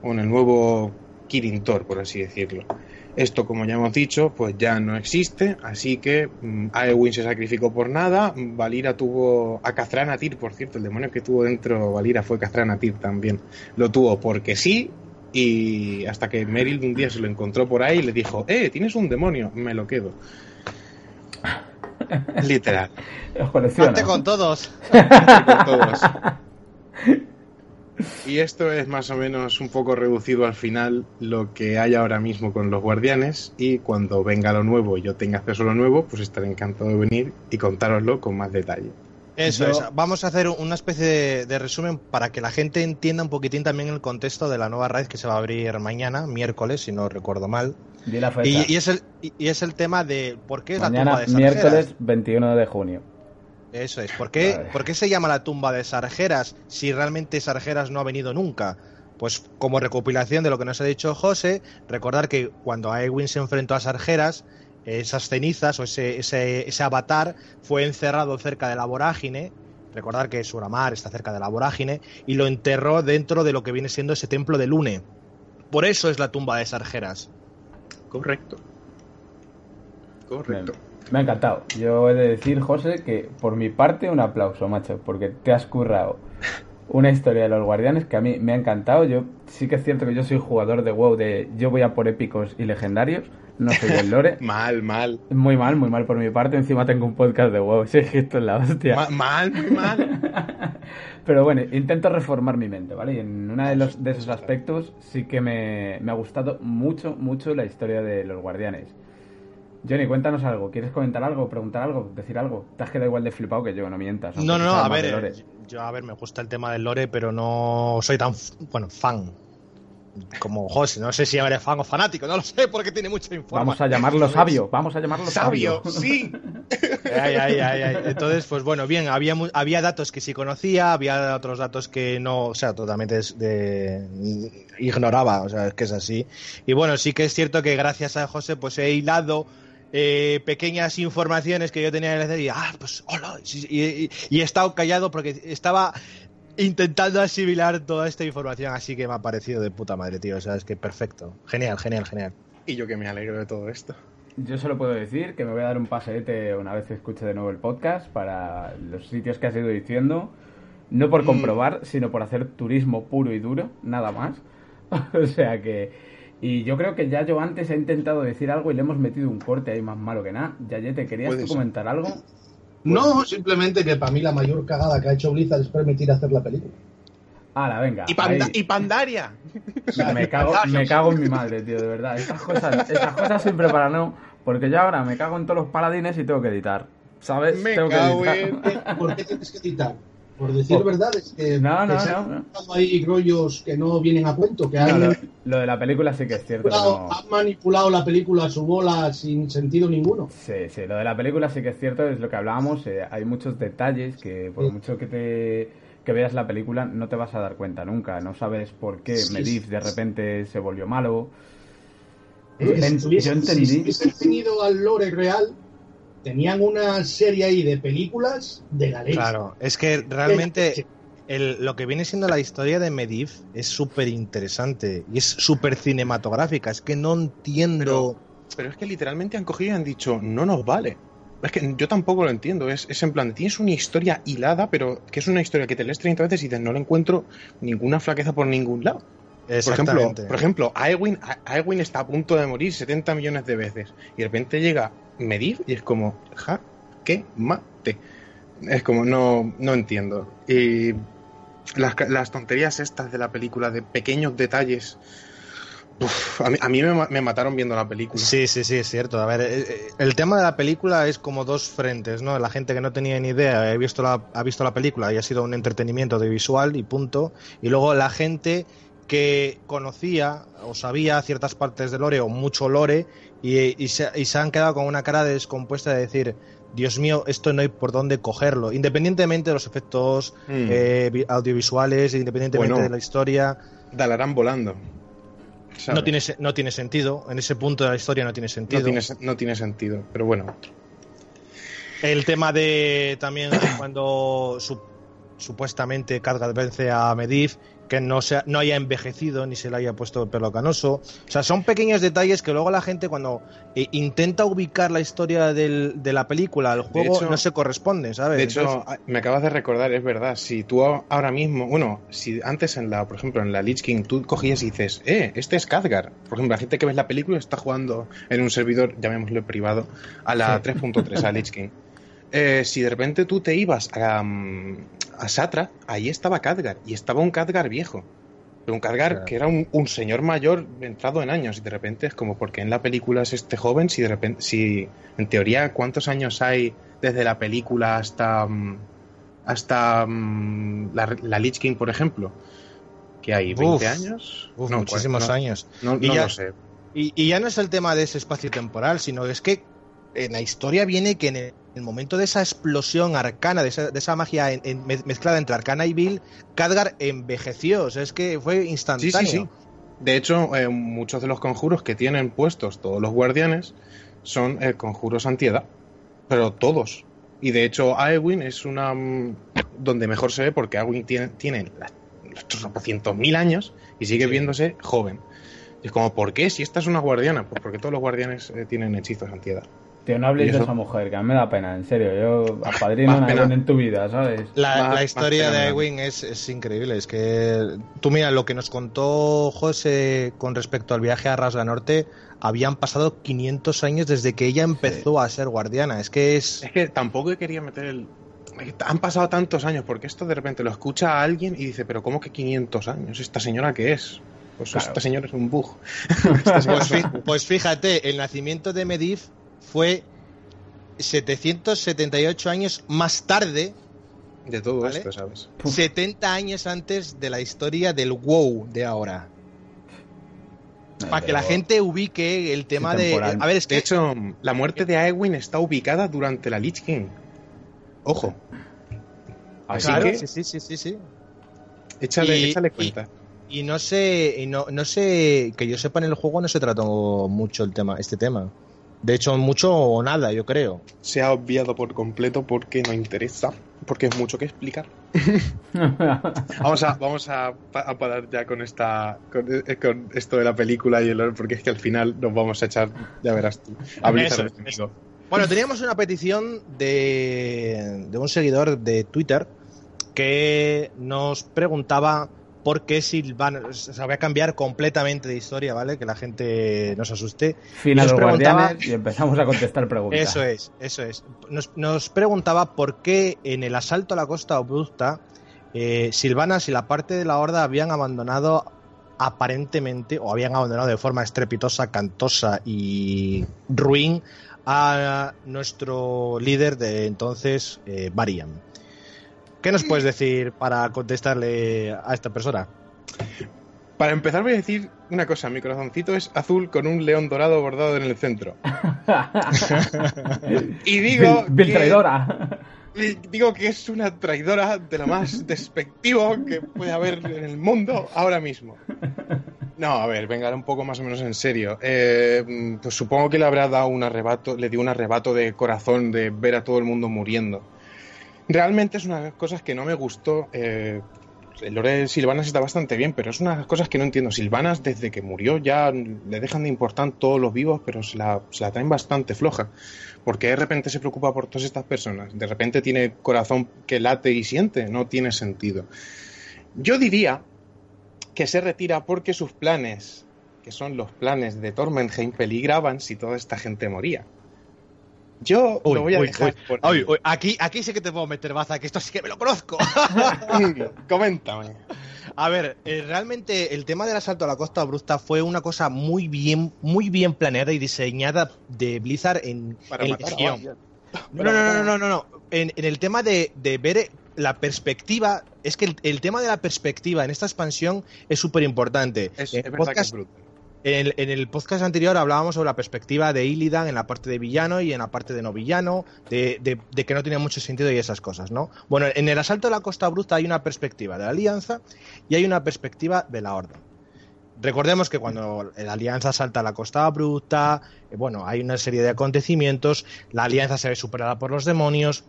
o en el nuevo Kirintor, por así decirlo. Esto, como ya hemos dicho, pues ya no existe, así que mm, Aewyn se sacrificó por nada, Valira tuvo a Castranatir, por cierto, el demonio que tuvo dentro Valira fue Castranatir también, lo tuvo porque sí, Y hasta que Meryl un día se lo encontró por ahí y le dijo, eh, tienes un demonio, me lo quedo. Literal. Los con todos. con todos. Y esto es más o menos un poco reducido al final lo que hay ahora mismo con los guardianes y cuando venga lo nuevo y yo tenga acceso a lo nuevo, pues estaré encantado de venir y contároslo con más detalle. Eso Yo- es. Vamos a hacer una especie de, de resumen para que la gente entienda un poquitín también el contexto de la nueva raíz que se va a abrir mañana, miércoles, si no recuerdo mal. Y, y es, el, y, y es el tema de por qué es la tumba de Sargeras. miércoles 21 de junio. Eso es. ¿Por qué, Vale. ¿Por qué se llama la tumba de Sargeras si realmente Sargeras no ha venido nunca? Pues como recopilación de lo que nos ha dicho José, recordar que cuando Aewin se enfrentó a Sargeras, esas cenizas o ese, ese, ese avatar fue encerrado cerca de la vorágine. Recordar que Suramar está cerca de la vorágine y lo enterró dentro de lo que viene siendo ese templo de Lune. Por eso es la tumba de Sargeras. Correcto. Correcto. Me ha encantado. Yo he de decir, José, que por mi parte un aplauso, macho, porque te has currado una historia de los guardianes que a mí me ha encantado. Yo sí que es cierto que yo soy jugador de WoW de yo voy a por épicos y legendarios, no soy del lore. Mal, mal. Muy mal, muy mal por mi parte. Encima tengo un podcast de WoW. Sí, esto es la hostia. Ma- mal, muy mal. Pero bueno, intento reformar mi mente, ¿vale? Y en uno de, los, de esos aspectos sí que me, me ha gustado mucho, mucho la historia de los guardianes. Johnny, cuéntanos algo. ¿Quieres comentar algo, preguntar algo, decir algo? Te has quedado igual de flipado que yo, no mientas. No, no, no, a ver, eh, yo a ver, me gusta el tema del lore, pero no soy tan, bueno, fan como José. No sé si eres fan o fanático, no lo sé, porque tiene mucha información. Vamos a llamarlo sabio, vamos a llamarlo sabio. Sabio, sí. Ay, ay, ay, ay. Entonces, pues bueno, bien, había, había datos que sí conocía, había otros datos que no, o sea, totalmente de, ignoraba, o sea, es que es así. Y bueno, sí que es cierto que gracias a José, pues he hilado eh, pequeñas informaciones que yo tenía en el cerebro y, ah, pues, hola, y, y- y he estado callado porque estaba intentando asimilar toda esta información, así que me ha parecido de puta madre, tío, o sea, es que perfecto. Genial, genial, genial. Y yo que me alegro de todo esto. Yo solo puedo decir que me voy a dar un paseete una vez que escuche de nuevo el podcast para los sitios que has ido diciendo. No por Mm. comprobar, sino por hacer turismo puro y duro, nada más. o sea que... Y yo creo que ya yo antes he intentado decir algo y le hemos metido un corte ahí más malo que nada. Yayete, ¿querías tú comentar algo? No, simplemente que para mí la mayor cagada que ha hecho Blizzard es permitir hacer la película. Hala, venga. Y, Panda- ahí. y Pandaria. Me cago, me cago en mi madre, tío, de verdad. Estas cosas, estas cosas siempre para no. Porque yo ahora me cago en todos los paladines y tengo que editar. ¿Sabes? Me tengo cago que editar. en- ¿Por qué tienes que editar? Por decir Oh. verdades que, No, no, no, han no. ahí rollos que no vienen a cuento, que han, lo, lo de la película sí que es cierto. manipulado, han manipulado la película a su bola sin sentido ninguno. Sí, sí, lo de la película sí que es cierto, es lo que hablábamos. eh, hay muchos detalles que, por Sí. mucho que te que veas la película, no te vas a dar cuenta nunca. No sabes por qué Sí, Medivh de repente se volvió malo. Yo entendí- Si hubiesen tenido al lore real, tenían una serie ahí de películas de la leche. Claro, es que realmente el- lo que viene siendo la historia de Medivh es súper interesante y es súper cinematográfica. Es que no entiendo. Pero es que literalmente han cogido y han dicho, no nos vale. Es que yo tampoco lo entiendo. Es, es en plan, tienes una historia hilada, pero que es una historia que te lees 30 veces y dices, no le encuentro ninguna flaqueza por ningún lado. Por ejemplo, Exactamente. por ejemplo Aewin, A- Aewin está a punto de morir 70 millones de veces y de repente llega Medivh y es como, ja, que mate. Es como, no, no entiendo. Y las, las tonterías estas de la película, de pequeños detalles, a mí, a mí me, me mataron viendo la película. Sí, sí, sí, es cierto. A ver, eh, eh, el tema de la película es como dos frentes, ¿no? La gente que no tenía ni idea ha visto la, ha visto la película y ha sido un entretenimiento audiovisual y punto. Y luego la gente que conocía o sabía ciertas partes de lore o mucho lore y, y se, y se han quedado con una cara de descompuesta de decir, Dios mío, esto no hay por dónde cogerlo. Independientemente de los efectos Mm. eh, vi- audiovisuales, independientemente Bueno. de la historia, Dalarán volando. ¿sabes? no tiene, no tiene sentido. En ese punto de la historia no tiene sentido. no, tiene, no tiene sentido, pero bueno. El tema de también cuando su- supuestamente Khadgar vence a Medivh, que no, sea, no haya envejecido ni se le haya puesto el pelo canoso. O sea, son pequeños detalles que luego la gente cuando eh, intenta ubicar la historia del- de la película al juego hecho- no se corresponde, ¿sabes? De hecho, Entonces, me acabas de recordar, es verdad, si tú ahora mismo, bueno, si antes en la, por ejemplo, en la Lich King tú cogías y dices, eh, este es Khadgar. Por ejemplo, la gente que ve la película está jugando en un servidor, llamémoslo privado, a la 3.3, a Lich King. Eh, si de repente tú te ibas a, mm, a Satra, ahí estaba Khadgar, y estaba un Khadgar viejo. Pero un Khadgar Claro. que era un, un señor mayor entrado en años, y de repente es como, porque en la película es este joven? Si de repente, si en teoría, ¿cuántos años hay desde la película hasta mm, hasta mm, la, la Lich King, por ejemplo? ¿Que hay? ¿20 Uf, años? uf, No, muchísimos no, años. No, Y no ya- lo sé. Y, y ya no es el tema de ese espacio temporal, sino es que en la historia viene que en el, el momento de esa explosión arcana, de esa, de esa magia en- en- mez- mezclada entre arcana y Bill, Khadgar envejeció. O sea, es que fue instantáneo. sí, sí. De hecho, eh, muchos de los conjuros que tienen puestos todos los guardianes son eh, conjuros antiedad. Pero todos. Y de hecho, Aewin es una. mm, donde mejor se ve porque Aewin tiene, tiene los mil años y sigue Sí. viéndose joven. Y es como, ¿por qué? Si esta es una guardiana. Pues porque todos los guardianes eh, tienen hechizos antiedad. Tío, no hables ¿Y de esa mujer, que a mí me da pena, en serio. Yo apadrino una pena. en tu vida, ¿sabes? La, Más- la historia de. Ewing es, es increíble. Es que tú mira lo que nos contó José con respecto al viaje a Rasga Norte. Habían pasado 500 años desde que ella empezó a ser guardiana. Es que es. Es que tampoco quería meter el. Han pasado tantos años, porque esto de repente lo escucha a alguien y dice, pero ¿cómo que 500 años? ¿Esta señora qué es? Pues Claro. esta señora es un bug. Pues, pues fíjate, el nacimiento de Medivh fue 778 años más tarde, De todo ¿Vale? esto, ¿sabes? Puf. 70 años antes de la historia del WoW de ahora. Para que la gente ubique el tema de. A ver, es que. De hecho, la muerte de Aewin está ubicada durante la Lich King. Ojo, así claro, que- sí, sí, sí, sí, sí. échale, Y- échale y- cuenta. Y no sé, y no, no sé, que yo sepa en el juego no se trató mucho el tema, este tema. De hecho, mucho o nada, yo creo. Se ha obviado por completo porque no interesa, porque es mucho que explicar. Vamos a, vamos a, pa- a parar ya con esta con, eh, con esto de la película y el lore, porque es que al final nos vamos a echar, ya verás tú, a Eso, enemigo. Bueno, teníamos una petición de, de un seguidor de Twitter que nos preguntaba por qué Silvana se voy a cambiar completamente de historia, ¿vale? Que la gente no se asuste. Fin a Nos los preguntaba- guardianes y empezamos a contestar preguntas. Eso es, eso es. Nos, nos preguntaba por qué en el asalto a la costa abrupta eh, Silvanas y la parte de la horda habían abandonado aparentemente, o habían abandonado de forma estrepitosa, cantosa y ruin a nuestro líder de entonces, eh, Varian. ¿Qué nos puedes decir para contestarle a esta persona? Para empezar voy a decir una cosa, mi corazoncito es azul con un león dorado bordado en el centro. Y digo Bill, Bill que- traidora. Digo que es una traidora de lo más despectivo que puede haber en el mundo ahora mismo. No, a ver, venga, un poco más o menos en serio. Eh, pues supongo que le habrá dado un arrebato, le dio un arrebato de corazón de ver a todo el mundo muriendo. Realmente es una de las cosas que no me gustó. eh, lore Silvanas está bastante bien, pero es una de las cosas que no entiendo. Silvanas, desde que murió, ya le dejan de importar todos los vivos, pero se la, se traen bastante floja. Porque de repente se preocupa por todas estas personas. De repente tiene corazón que late y siente. No tiene sentido. Yo diría que se retira porque sus planes, que son los planes de Tormenheim, peligraban si toda esta gente moría. Yo Uy, lo voy a uy, dejar uy. aquí, aquí sí que te puedo meter baza, que esto sí que me lo conozco. Coméntame. A ver, eh, realmente el tema del asalto a la costa abrupta fue una cosa muy bien, muy bien planeada y diseñada de Blizzard en, Para en el matar. Guardian. No, no, no, no, no, no, no. En, en el tema de, de ver la perspectiva, es que el, el tema de la perspectiva en esta expansión es súper importante. Es, En es el verdad que es podcast- bruto. En el, podcast anterior hablábamos sobre la perspectiva de Illidan en la parte de villano y en la parte de no villano, de, de- de que no tiene mucho sentido y esas cosas, ¿no? Bueno, en el asalto de la Costa Bruta hay una perspectiva de la Alianza y hay una perspectiva de la Horda. Recordemos que cuando la Alianza salta a la Costa Bruta, eh, bueno, hay una serie de acontecimientos, la Alianza se ve superada por los demonios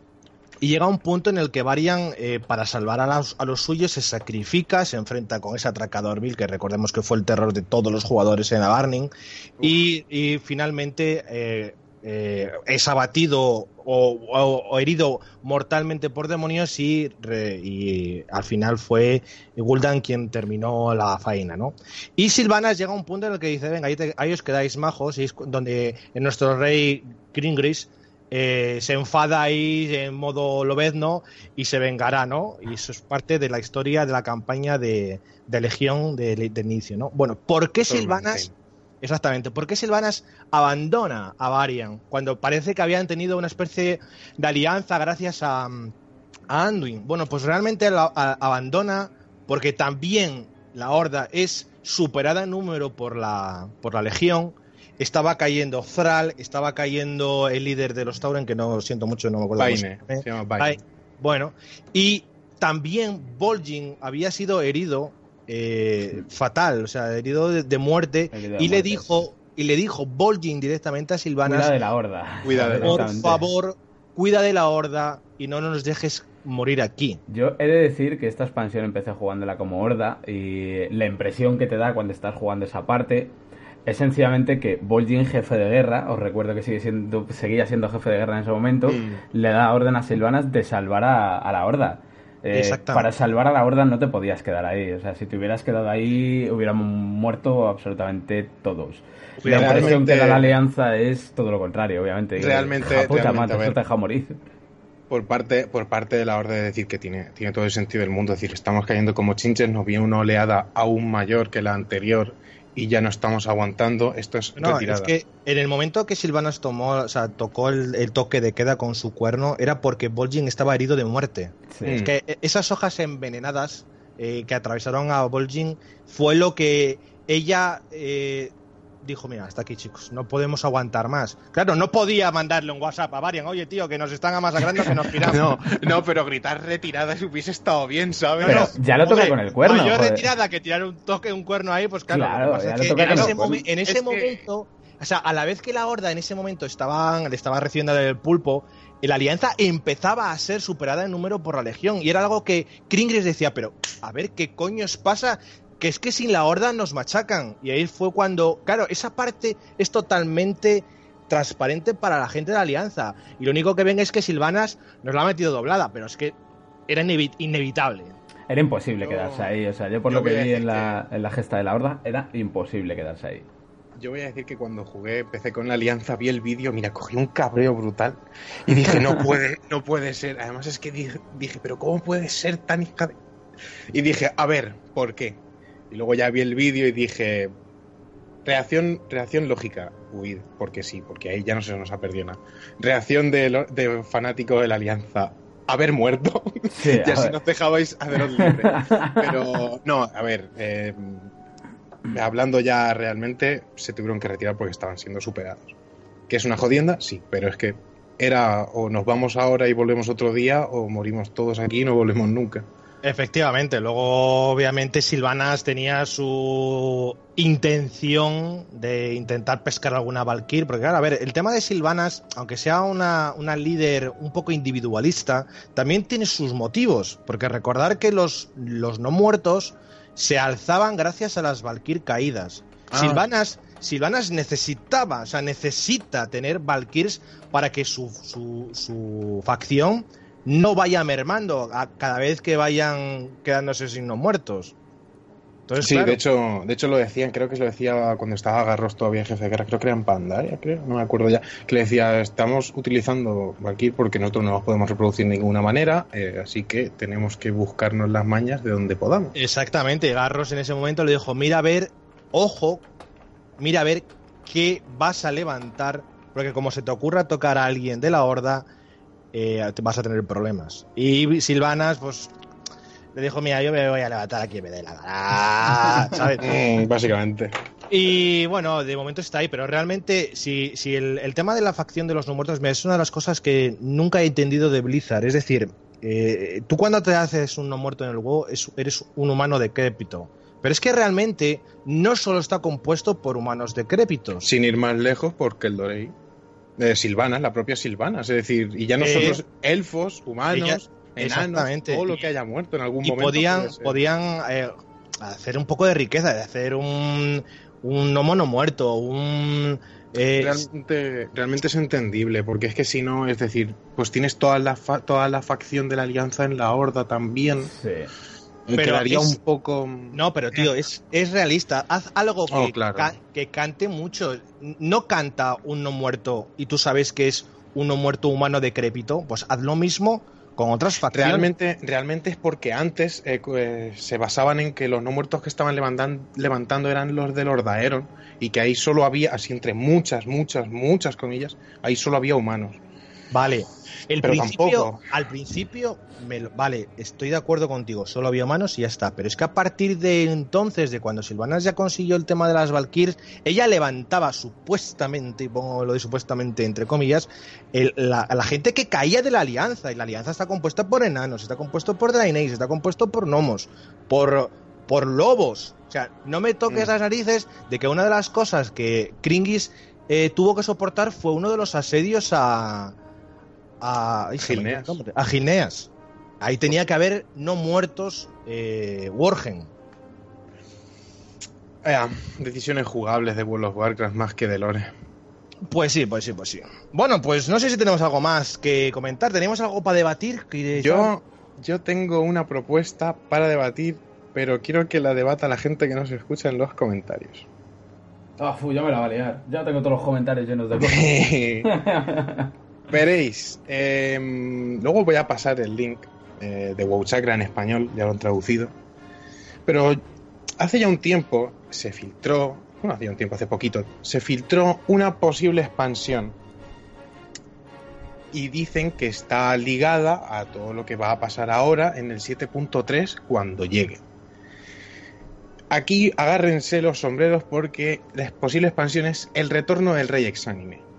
Y llega un punto en el que Varian, eh, para salvar a los, a los, suyos, se sacrifica, se enfrenta con ese atracador Bill, que recordemos que fue el terror de todos los jugadores en Abarning, y, y, finalmente eh, eh, es abatido o, o, o, herido mortalmente por demonios y, re, y, al final fue Gul'dan quien terminó la faena, ¿no? Y Silvanas llega a un punto en el que dice, venga, ahí, te, ahí os quedáis majos, y es donde nuestro rey Gringris eh, se enfada ahí en modo lobezno y se vengará, ¿no? Y eso es parte de la historia de la campaña de, de Legión de, de, inicio, ¿no? Bueno, ¿por qué Silvanas... Exactamente. ¿Por qué Silvanas abandona a Varian cuando parece que habían tenido una especie de alianza gracias a, a Anduin? Bueno, pues realmente la a, abandona porque también la Horda es superada en número por la, por la Legión. Estaba cayendo Thrall, estaba cayendo el líder de los Tauren, que no siento mucho, no me acuerdo. Baine, se, se llama Baine. Bueno, y también Vol'jin había sido herido eh, fatal, o sea, herido de, de muerte, de y muerte, le dijo y le dijo Vol'jin directamente a Silvanas, cuida de la horda, cuida de por favor, cuida de la horda y no nos dejes morir aquí. Yo he de decir que esta expansión empecé jugándola como horda y la impresión que te da cuando estás jugando esa parte es sencillamente que Vol'jin, jefe de guerra, os recuerdo que sigue siendo, seguía siendo jefe de guerra en ese momento, mm. le da orden a Silvanas de salvar a, a la horda. Eh, para salvar a la horda no te podías quedar ahí. O sea, si te hubieras quedado ahí, hubiéramos muerto absolutamente todos. La impresión que da la alianza es todo lo contrario, obviamente. Realmente, realmente te deja morir. Por parte, por parte de la horda de decir que tiene, tiene todo el sentido del mundo. Es decir, estamos cayendo como chinches, nos viene una oleada aún mayor que la anterior y ya no estamos aguantando, esto es no, retirada. Es que en el momento que Silvanas tomó, o sea, tocó el, el, toque de queda con su cuerno, era porque Vol'jin estaba herido de muerte. Sí. Es que esas hojas envenenadas eh, que atravesaron a Vol'jin fue lo que ella eh, dijo, mira, hasta aquí chicos, no podemos aguantar más. Claro, no podía mandarle un WhatsApp a Varian, oye tío, que nos están masacrando, que nos piramos. no, no, pero gritar retirada si hubiese estado bien, ¿sabes? Pero ya lo toca con el cuerno. Mayor retirada que tirar un toque, un cuerno ahí, pues claro, claro lo que pasa es que en ese, momen, en ese es momento, que... o sea, a la vez que la horda en ese momento estaban, le estaba recibiendo el pulpo, la alianza empezaba a ser superada en número por la legión y era algo que Kringris decía, pero a ver qué coños pasa que es que sin la horda nos machacan. Y ahí fue cuando, claro, esa parte es totalmente transparente para la gente de la Alianza. Y lo único que ven es que Silvanas nos la ha metido doblada, pero es que era inevitable. Era imposible yo, quedarse ahí. O sea, yo por yo lo que vi en la, que... en la, gesta de la horda, era imposible quedarse ahí. Yo voy a decir que cuando jugué, empecé con la alianza, vi el vídeo, mira, cogí un cabreo brutal y dije, no puede, no puede ser. Además es que dije, dije pero ¿cómo puede ser tan hija de... Y dije, a ver, ¿por qué? Y luego ya vi el vídeo y dije, reacción, reacción lógica, huir, porque sí, porque ahí ya no se nos ha perdido nada. Reacción de, de fanático de la Alianza, haber muerto. Sí, y así nos dejabais haceros libre. Pero no, a ver, eh, hablando ya realmente, se tuvieron que retirar porque estaban siendo superados. ¿Que es una jodienda? Sí, pero es que era o nos vamos ahora y volvemos otro día o morimos todos aquí y no volvemos nunca. Efectivamente, luego obviamente Silvanas tenía su intención de intentar pescar alguna Valkyr, porque claro, a ver, el tema de Silvanas, aunque sea una, una líder un poco individualista, también tiene sus motivos, porque recordar que los, los no muertos se alzaban gracias a las Valkyr caídas. Ah. Silvanas, Silvanas necesitaba, o sea, necesita tener Valkyrs para que su, su, su facción no vaya mermando a cada vez que vayan quedándose sin no muertos. Entonces, sí, claro. de hecho, de hecho lo decían, creo que lo decía cuando estaba Garros todavía jefe de guerra, creo que era en Pandaria, creo, no me acuerdo ya, que le decía, estamos utilizando Valkyr porque nosotros no nos podemos reproducir de ninguna manera, eh, así que tenemos que buscarnos las mañas de donde podamos. Exactamente, Garros en ese momento le dijo, mira a ver, ojo, mira a ver qué vas a levantar, porque como se te ocurra tocar a alguien de la horda, eh, vas a tener problemas. Y Silvanas, pues le dijo, mira, yo me voy a levantar aquí me dé la gana, ¿sabes? Mm, básicamente. Y bueno, de momento está ahí, pero realmente, si, si el, el, tema de la facción de los no muertos es una de las cosas que nunca he entendido de Blizzard. Es decir, eh, tú cuando te haces un no muerto en el es, eres un humano decrépito. Pero es que realmente no solo está compuesto por humanos decrépitos. Sin ir más lejos, porque el Dorei. Eh, Silvanas, la propia Silvanas, es decir, y ya no Eh, solo elfos, humanos, enanos, exactamente. todo lo que haya muerto en algún y momento. podían, podían eh, hacer un poco de riqueza, de hacer un, un no muerto, un... eh, Realmente, realmente es entendible, porque es que si no, es decir, pues tienes toda la, fa- toda la facción de la alianza en la horda también. Sí. Pero Pero quedaría es- un poco. No, pero tío, es, es realista. Haz algo que, Oh, claro. ca- que cante mucho. No canta un no muerto y tú sabes que es un no muerto humano decrépito. Pues haz lo mismo con otras facciones. Realmente, realmente es porque antes eh, eh, se basaban en que los no muertos que estaban levantan- levantando eran los del Ordaeron y que ahí solo había, así entre muchas, muchas, muchas comillas, ahí solo había humanos. Vale. El Pero principio, tampoco. al principio, me vale, estoy de acuerdo contigo, solo había humanos y ya está. Pero es que a partir de entonces, de cuando Silvanas ya consiguió el tema de las Valkyries, ella levantaba supuestamente, y pongo lo de supuestamente entre comillas, el- la, la gente que caía de la alianza. Y la alianza está compuesta por enanos, está compuesto por Draenei, está compuesto por gnomos, por, por lobos. O sea, no me toques Mm. las narices de que una de las cosas que Kringis eh, tuvo que soportar fue uno de los asedios a. a. ay, Gilneas. A Gilneas. Ahí tenía que haber no muertos eh, Worgen. Eh, decisiones jugables de World of Warcraft más que de Lore. Pues sí, pues sí, pues sí. Bueno, pues no sé si tenemos algo más que comentar. ¿Tenemos algo para debatir? Yo, yo tengo una propuesta para debatir, pero quiero que la debata la gente que nos escucha en los comentarios. Ah, fu, ya me la va a liar. Ya tengo todos los comentarios llenos de cosas. Veréis, eh, luego voy a pasar el link eh, de WoW Chakra en español, ya lo han traducido. Pero hace ya un tiempo se filtró, bueno, hace ya un tiempo, hace poquito, se filtró una posible expansión. Y dicen que está ligada a todo lo que va a pasar ahora en el 7.3 cuando llegue. Aquí agárrense los sombreros porque la posible expansión es el retorno del Rey Exánime.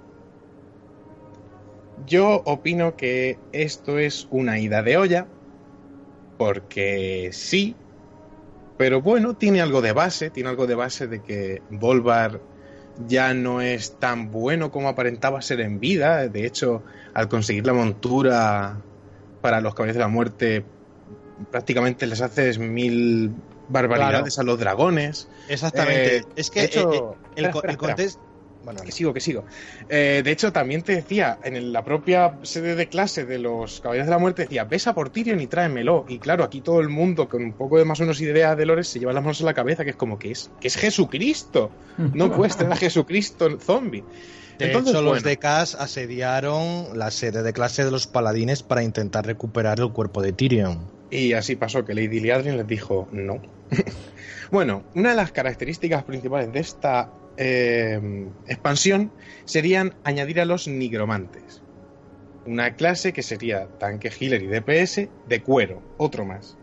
Yo opino que esto es una ida de olla, porque sí, pero bueno, tiene algo de base, tiene algo de base de que Volvar ya no es tan bueno como aparentaba ser en vida. De hecho, al conseguir la montura para los caballeros de la muerte, prácticamente les haces mil barbaridades a los dragones. Exactamente. Eh, es que de hecho- eh, eh, el, espera, co- espera, el contexto. Bueno, Que sigo, que sigo. Eh, de hecho, también te decía, en la propia sede de clase de los Caballeros de la Muerte, decía, ves a por Tyrion y tráemelo. Y claro, aquí todo el mundo, con un poco de más o menos idea de Lores, se lleva las manos a la cabeza, que es como que es, que es Jesucristo. No puedes tener a Jesucristo zombie. de Entonces, hecho, los bueno. de Cas asediaron la sede de clase de los paladines para intentar recuperar el cuerpo de Tyrion. Y así pasó, que Lady Liadrin les dijo no. bueno, una de las características principales de esta eh, expansión serían añadir a los nigromantes. Una clase que sería tanque, healer y DPS de cuero, otro más.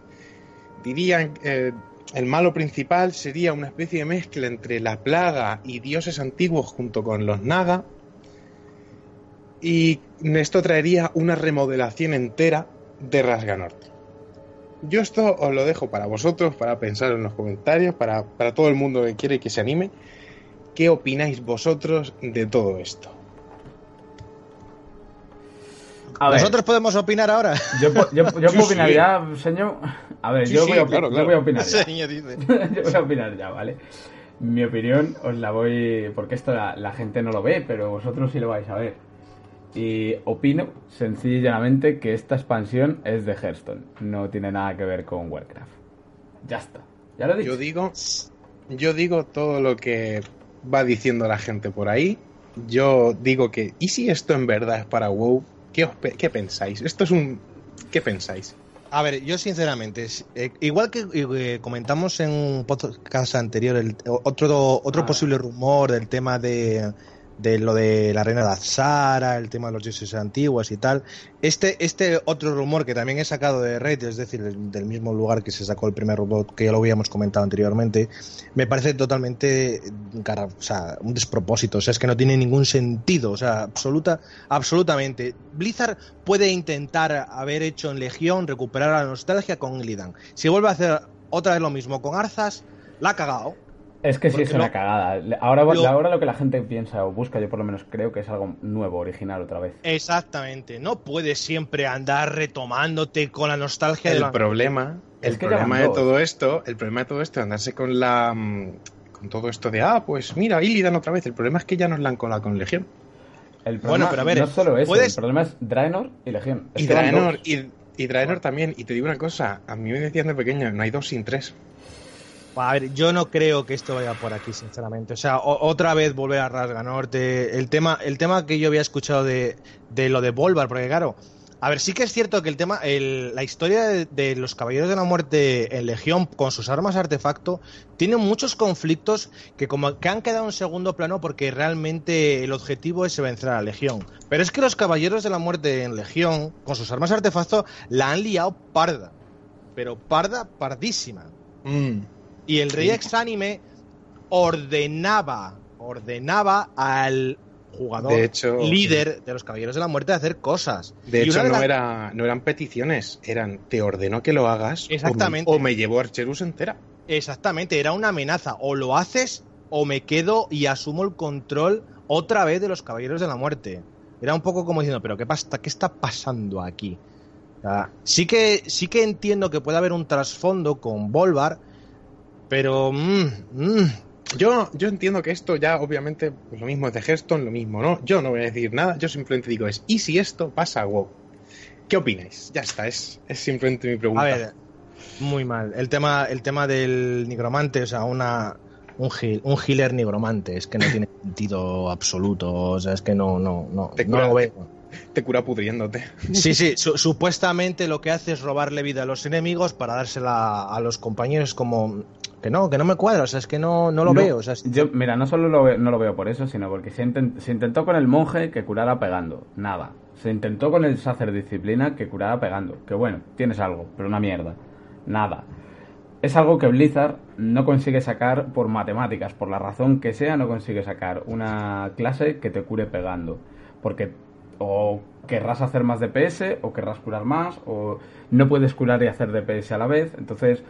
Dirían eh, el malo principal sería una especie de mezcla entre la plaga y dioses antiguos junto con los naga. Y esto traería una remodelación entera de Rasganorte. Yo esto os lo dejo para vosotros, para pensar en los comentarios, para, para todo el mundo que quiere que se anime. ¿Qué opináis vosotros de todo esto? A ver, ¿Nosotros podemos opinar ahora? yo, yo, yo Sí, puedo opinar sí. ya, señor. A ver, Sí, yo, sí, voy a, claro, yo voy a opinar ya. Yo voy a opinar ya, ¿vale? Mi opinión os la voy. Porque esto la, la gente no lo ve, pero vosotros sí lo vais a ver. Y opino, sencilla y llanamente, que esta expansión es de Hearthstone. No tiene nada que ver con Warcraft. Ya está. Ya lo he dicho. Yo digo, yo digo todo lo que va diciendo la gente por ahí. Yo digo que, ¿y si esto en verdad es para WoW? ¿Qué, os pe- qué pensáis? Esto es un... ¿Qué pensáis? A ver, yo sinceramente, eh, igual que eh, comentamos en un podcast anterior, el, otro, otro Ah. posible rumor del tema de, de lo de la reina de Azara, el tema de los dioses antiguos y tal, este, este otro rumor que también he sacado de Reddit, es decir, del mismo lugar que se sacó el primer rumor, que ya lo habíamos comentado anteriormente, me parece totalmente cara- un despropósito, o sea, es que no tiene ningún sentido, o sea, absoluta, absolutamente. Blizzard puede intentar haber hecho en Legión recuperar la nostalgia con Illidan. Si vuelve a hacer otra vez lo mismo con Arzas, la ha cagado. Es que sí Porque es una no- cagada. Ahora, Lo- ahora lo que la gente piensa o busca, yo por lo menos creo que es algo nuevo, original otra vez. Exactamente. No puedes siempre andar retomándote con la nostalgia de El la... problema, Es el que problema de todo esto, el problema de todo esto es andarse con la mm, con todo esto de ah, pues mira, Illidan otra vez. El problema es que ya nos la han colado con Legión. El Bueno, problema pero a ver, no es solo eso, puedes- el problema es Draenor y Legión. Es Y Draenor, y Draenor también. Y te digo una cosa, a mí me decían de pequeño, no hay dos sin tres. A ver, yo no creo que esto vaya por aquí, sinceramente. O sea, otra vez volver a Rasga Norte. El tema, el tema que yo había escuchado de, de lo de Volvar, porque claro, a ver, sí que es cierto que el tema, el- la historia de, los Caballeros de la Muerte en Legión con sus armas artefacto tiene muchos conflictos que como que han quedado en segundo plano porque realmente el objetivo es vencer a la Legión. Pero es que los Caballeros de la Muerte en Legión con sus armas artefacto la han liado parda. Pero parda, pardísima. Y el Rey Exánime ordenaba, ordenaba al jugador De hecho- líder de los Caballeros de la Muerte a hacer cosas. De Y hecho, de no, las- era, no eran peticiones, eran te ordeno que lo hagas o me- Exactamente. o me, llevo Archerus entera. Exactamente, era una amenaza. O lo haces o me quedo y asumo el control otra vez de los Caballeros de la Muerte. Era un poco como diciendo, pero ¿qué, pasa, qué está pasando aquí? O sea, sí, que, sí que entiendo que puede haber un trasfondo con Volvar, pero... mm, mm, Yo, yo entiendo que esto ya, obviamente, pues lo mismo es de Hearthstone, lo mismo, ¿no? Yo no voy a decir nada, yo simplemente digo es, ¿y si esto pasa a WoW? ¿Qué opináis? Ya está, es, es simplemente mi pregunta. A ver, muy mal. El tema, el tema del nigromante, o sea, una, un, heal- un healer nigromante, es que no tiene sentido absoluto. O sea, es que no, no, no, Te no cura- lo veo. Te cura pudriéndote. Sí, sí, su- supuestamente lo que hace es robarle vida a los enemigos para dársela a los compañeros como que no, que no me cuadra, o sea, es que no, no lo No, veo. O sea, es- Yo, mira, no solo lo no lo veo por eso, sino porque se, se intentó con el monje que curara pegando. Nada. Se intentó con el sacer disciplina que curara pegando. Que bueno, tienes algo, pero una mierda. Nada. Es algo que Blizzard no consigue sacar por matemáticas, por la razón que sea, no consigue sacar una clase que te cure pegando. Porque o querrás hacer más DPS, o querrás curar más, o no puedes curar y hacer DPS a la vez. Entonces,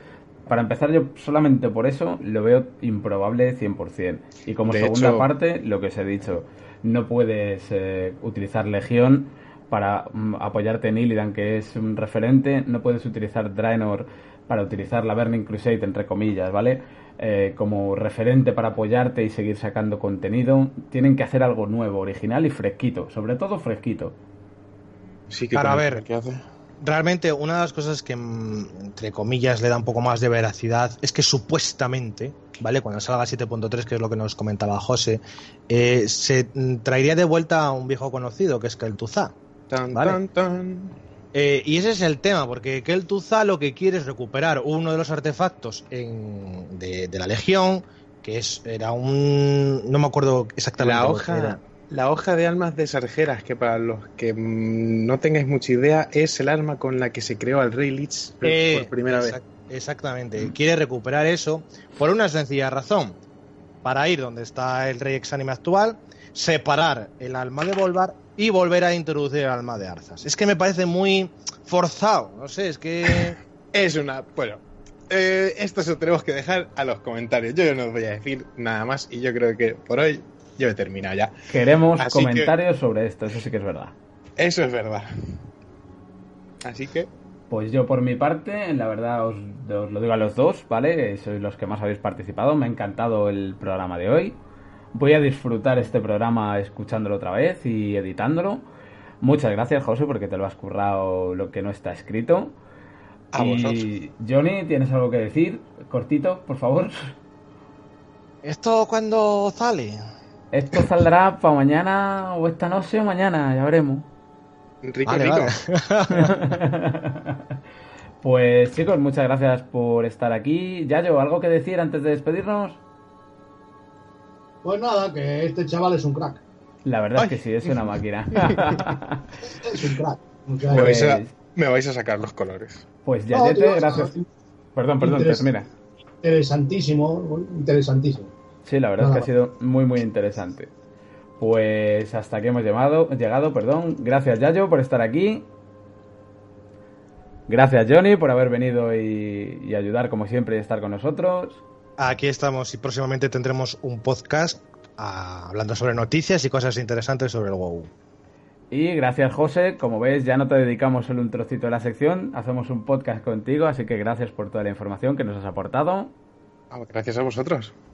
para empezar, yo solamente por eso lo veo improbable 100%. Y como De segunda hecho- parte, lo que os he dicho, no puedes eh, utilizar Legión para mm, apoyarte en Illidan, que es un referente, no puedes utilizar Draenor para utilizar la Burning Crusade, entre comillas, ¿vale? Eh, como referente para apoyarte y seguir sacando contenido. Tienen que hacer algo nuevo, original y fresquito, sobre todo fresquito. Sí que a ver. que hace. Realmente una de las cosas que, mm, entre comillas, le da un poco más de veracidad es que supuestamente, ¿vale? Cuando salga 7.3, que es lo que nos comentaba José, eh, se mm, traería de vuelta a un viejo conocido, que es Kel'Thuzad. Tan, Vale. tan, tan. Eh, y ese es el tema, porque Kel'Thuzad lo que quiere es recuperar uno de los artefactos en- de, de la Legión, que es era un... no me acuerdo exactamente La era. La hoja de almas de sarjeras, que para los que mm, no tengáis mucha idea, es el arma con la que se creó al Rey Lich por- Eh, por primera exact- vez. Exactamente. Quiere recuperar eso por una sencilla razón. Para ir donde está el rey exánime actual, separar el alma de Volvar y volver a introducir el alma de Arzas. Es que me parece muy forzado. No sé, es que. Es una. Bueno, eh, esto se lo tenemos que dejar a los comentarios. Yo no os voy a decir nada más y yo creo que por hoy yo he terminado ya. Queremos Así que- comentarios sobre esto, eso sí que es verdad. Eso es verdad. Así que. Pues yo por mi parte, la verdad os, os lo digo a los dos, ¿vale? Sois los que más habéis participado, me ha encantado el programa de hoy. Voy a disfrutar este programa escuchándolo otra vez y editándolo. Muchas gracias, José, porque te lo has currado lo que no está escrito. A y vosotros. Johnny, ¿tienes algo que decir? Cortito, por favor. ¿Esto cuándo sale? Esto saldrá para mañana o esta noche o mañana, ya veremos. Rico, Vale, rico. vale. pues chicos, muchas gracias por estar aquí. Yayo, ¿algo que decir antes de despedirnos? Pues nada, que este chaval es un crack. La verdad Ay. es que sí, es una máquina. Es un crack. O sea, Me, vais a, Pues- me vais a sacar los colores. Pues no, Yayete, tío, gracias. Perdón, perdón, Interes- termina. Interesantísimo, interesantísimo. Sí, la verdad es que ha sido muy, muy interesante. Pues hasta aquí hemos llegado, llegado, perdón. Gracias, Yayo, por estar aquí. Gracias, Johnny, por haber venido y, y ayudar, como siempre, y estar con nosotros. aquí estamos y próximamente tendremos un podcast ah, hablando sobre noticias y cosas interesantes sobre el WoW. Y gracias, José. Como ves, ya no te dedicamos solo un trocito de la sección, hacemos un podcast contigo, así que gracias por toda la información que nos has aportado. Ah, gracias a vosotros.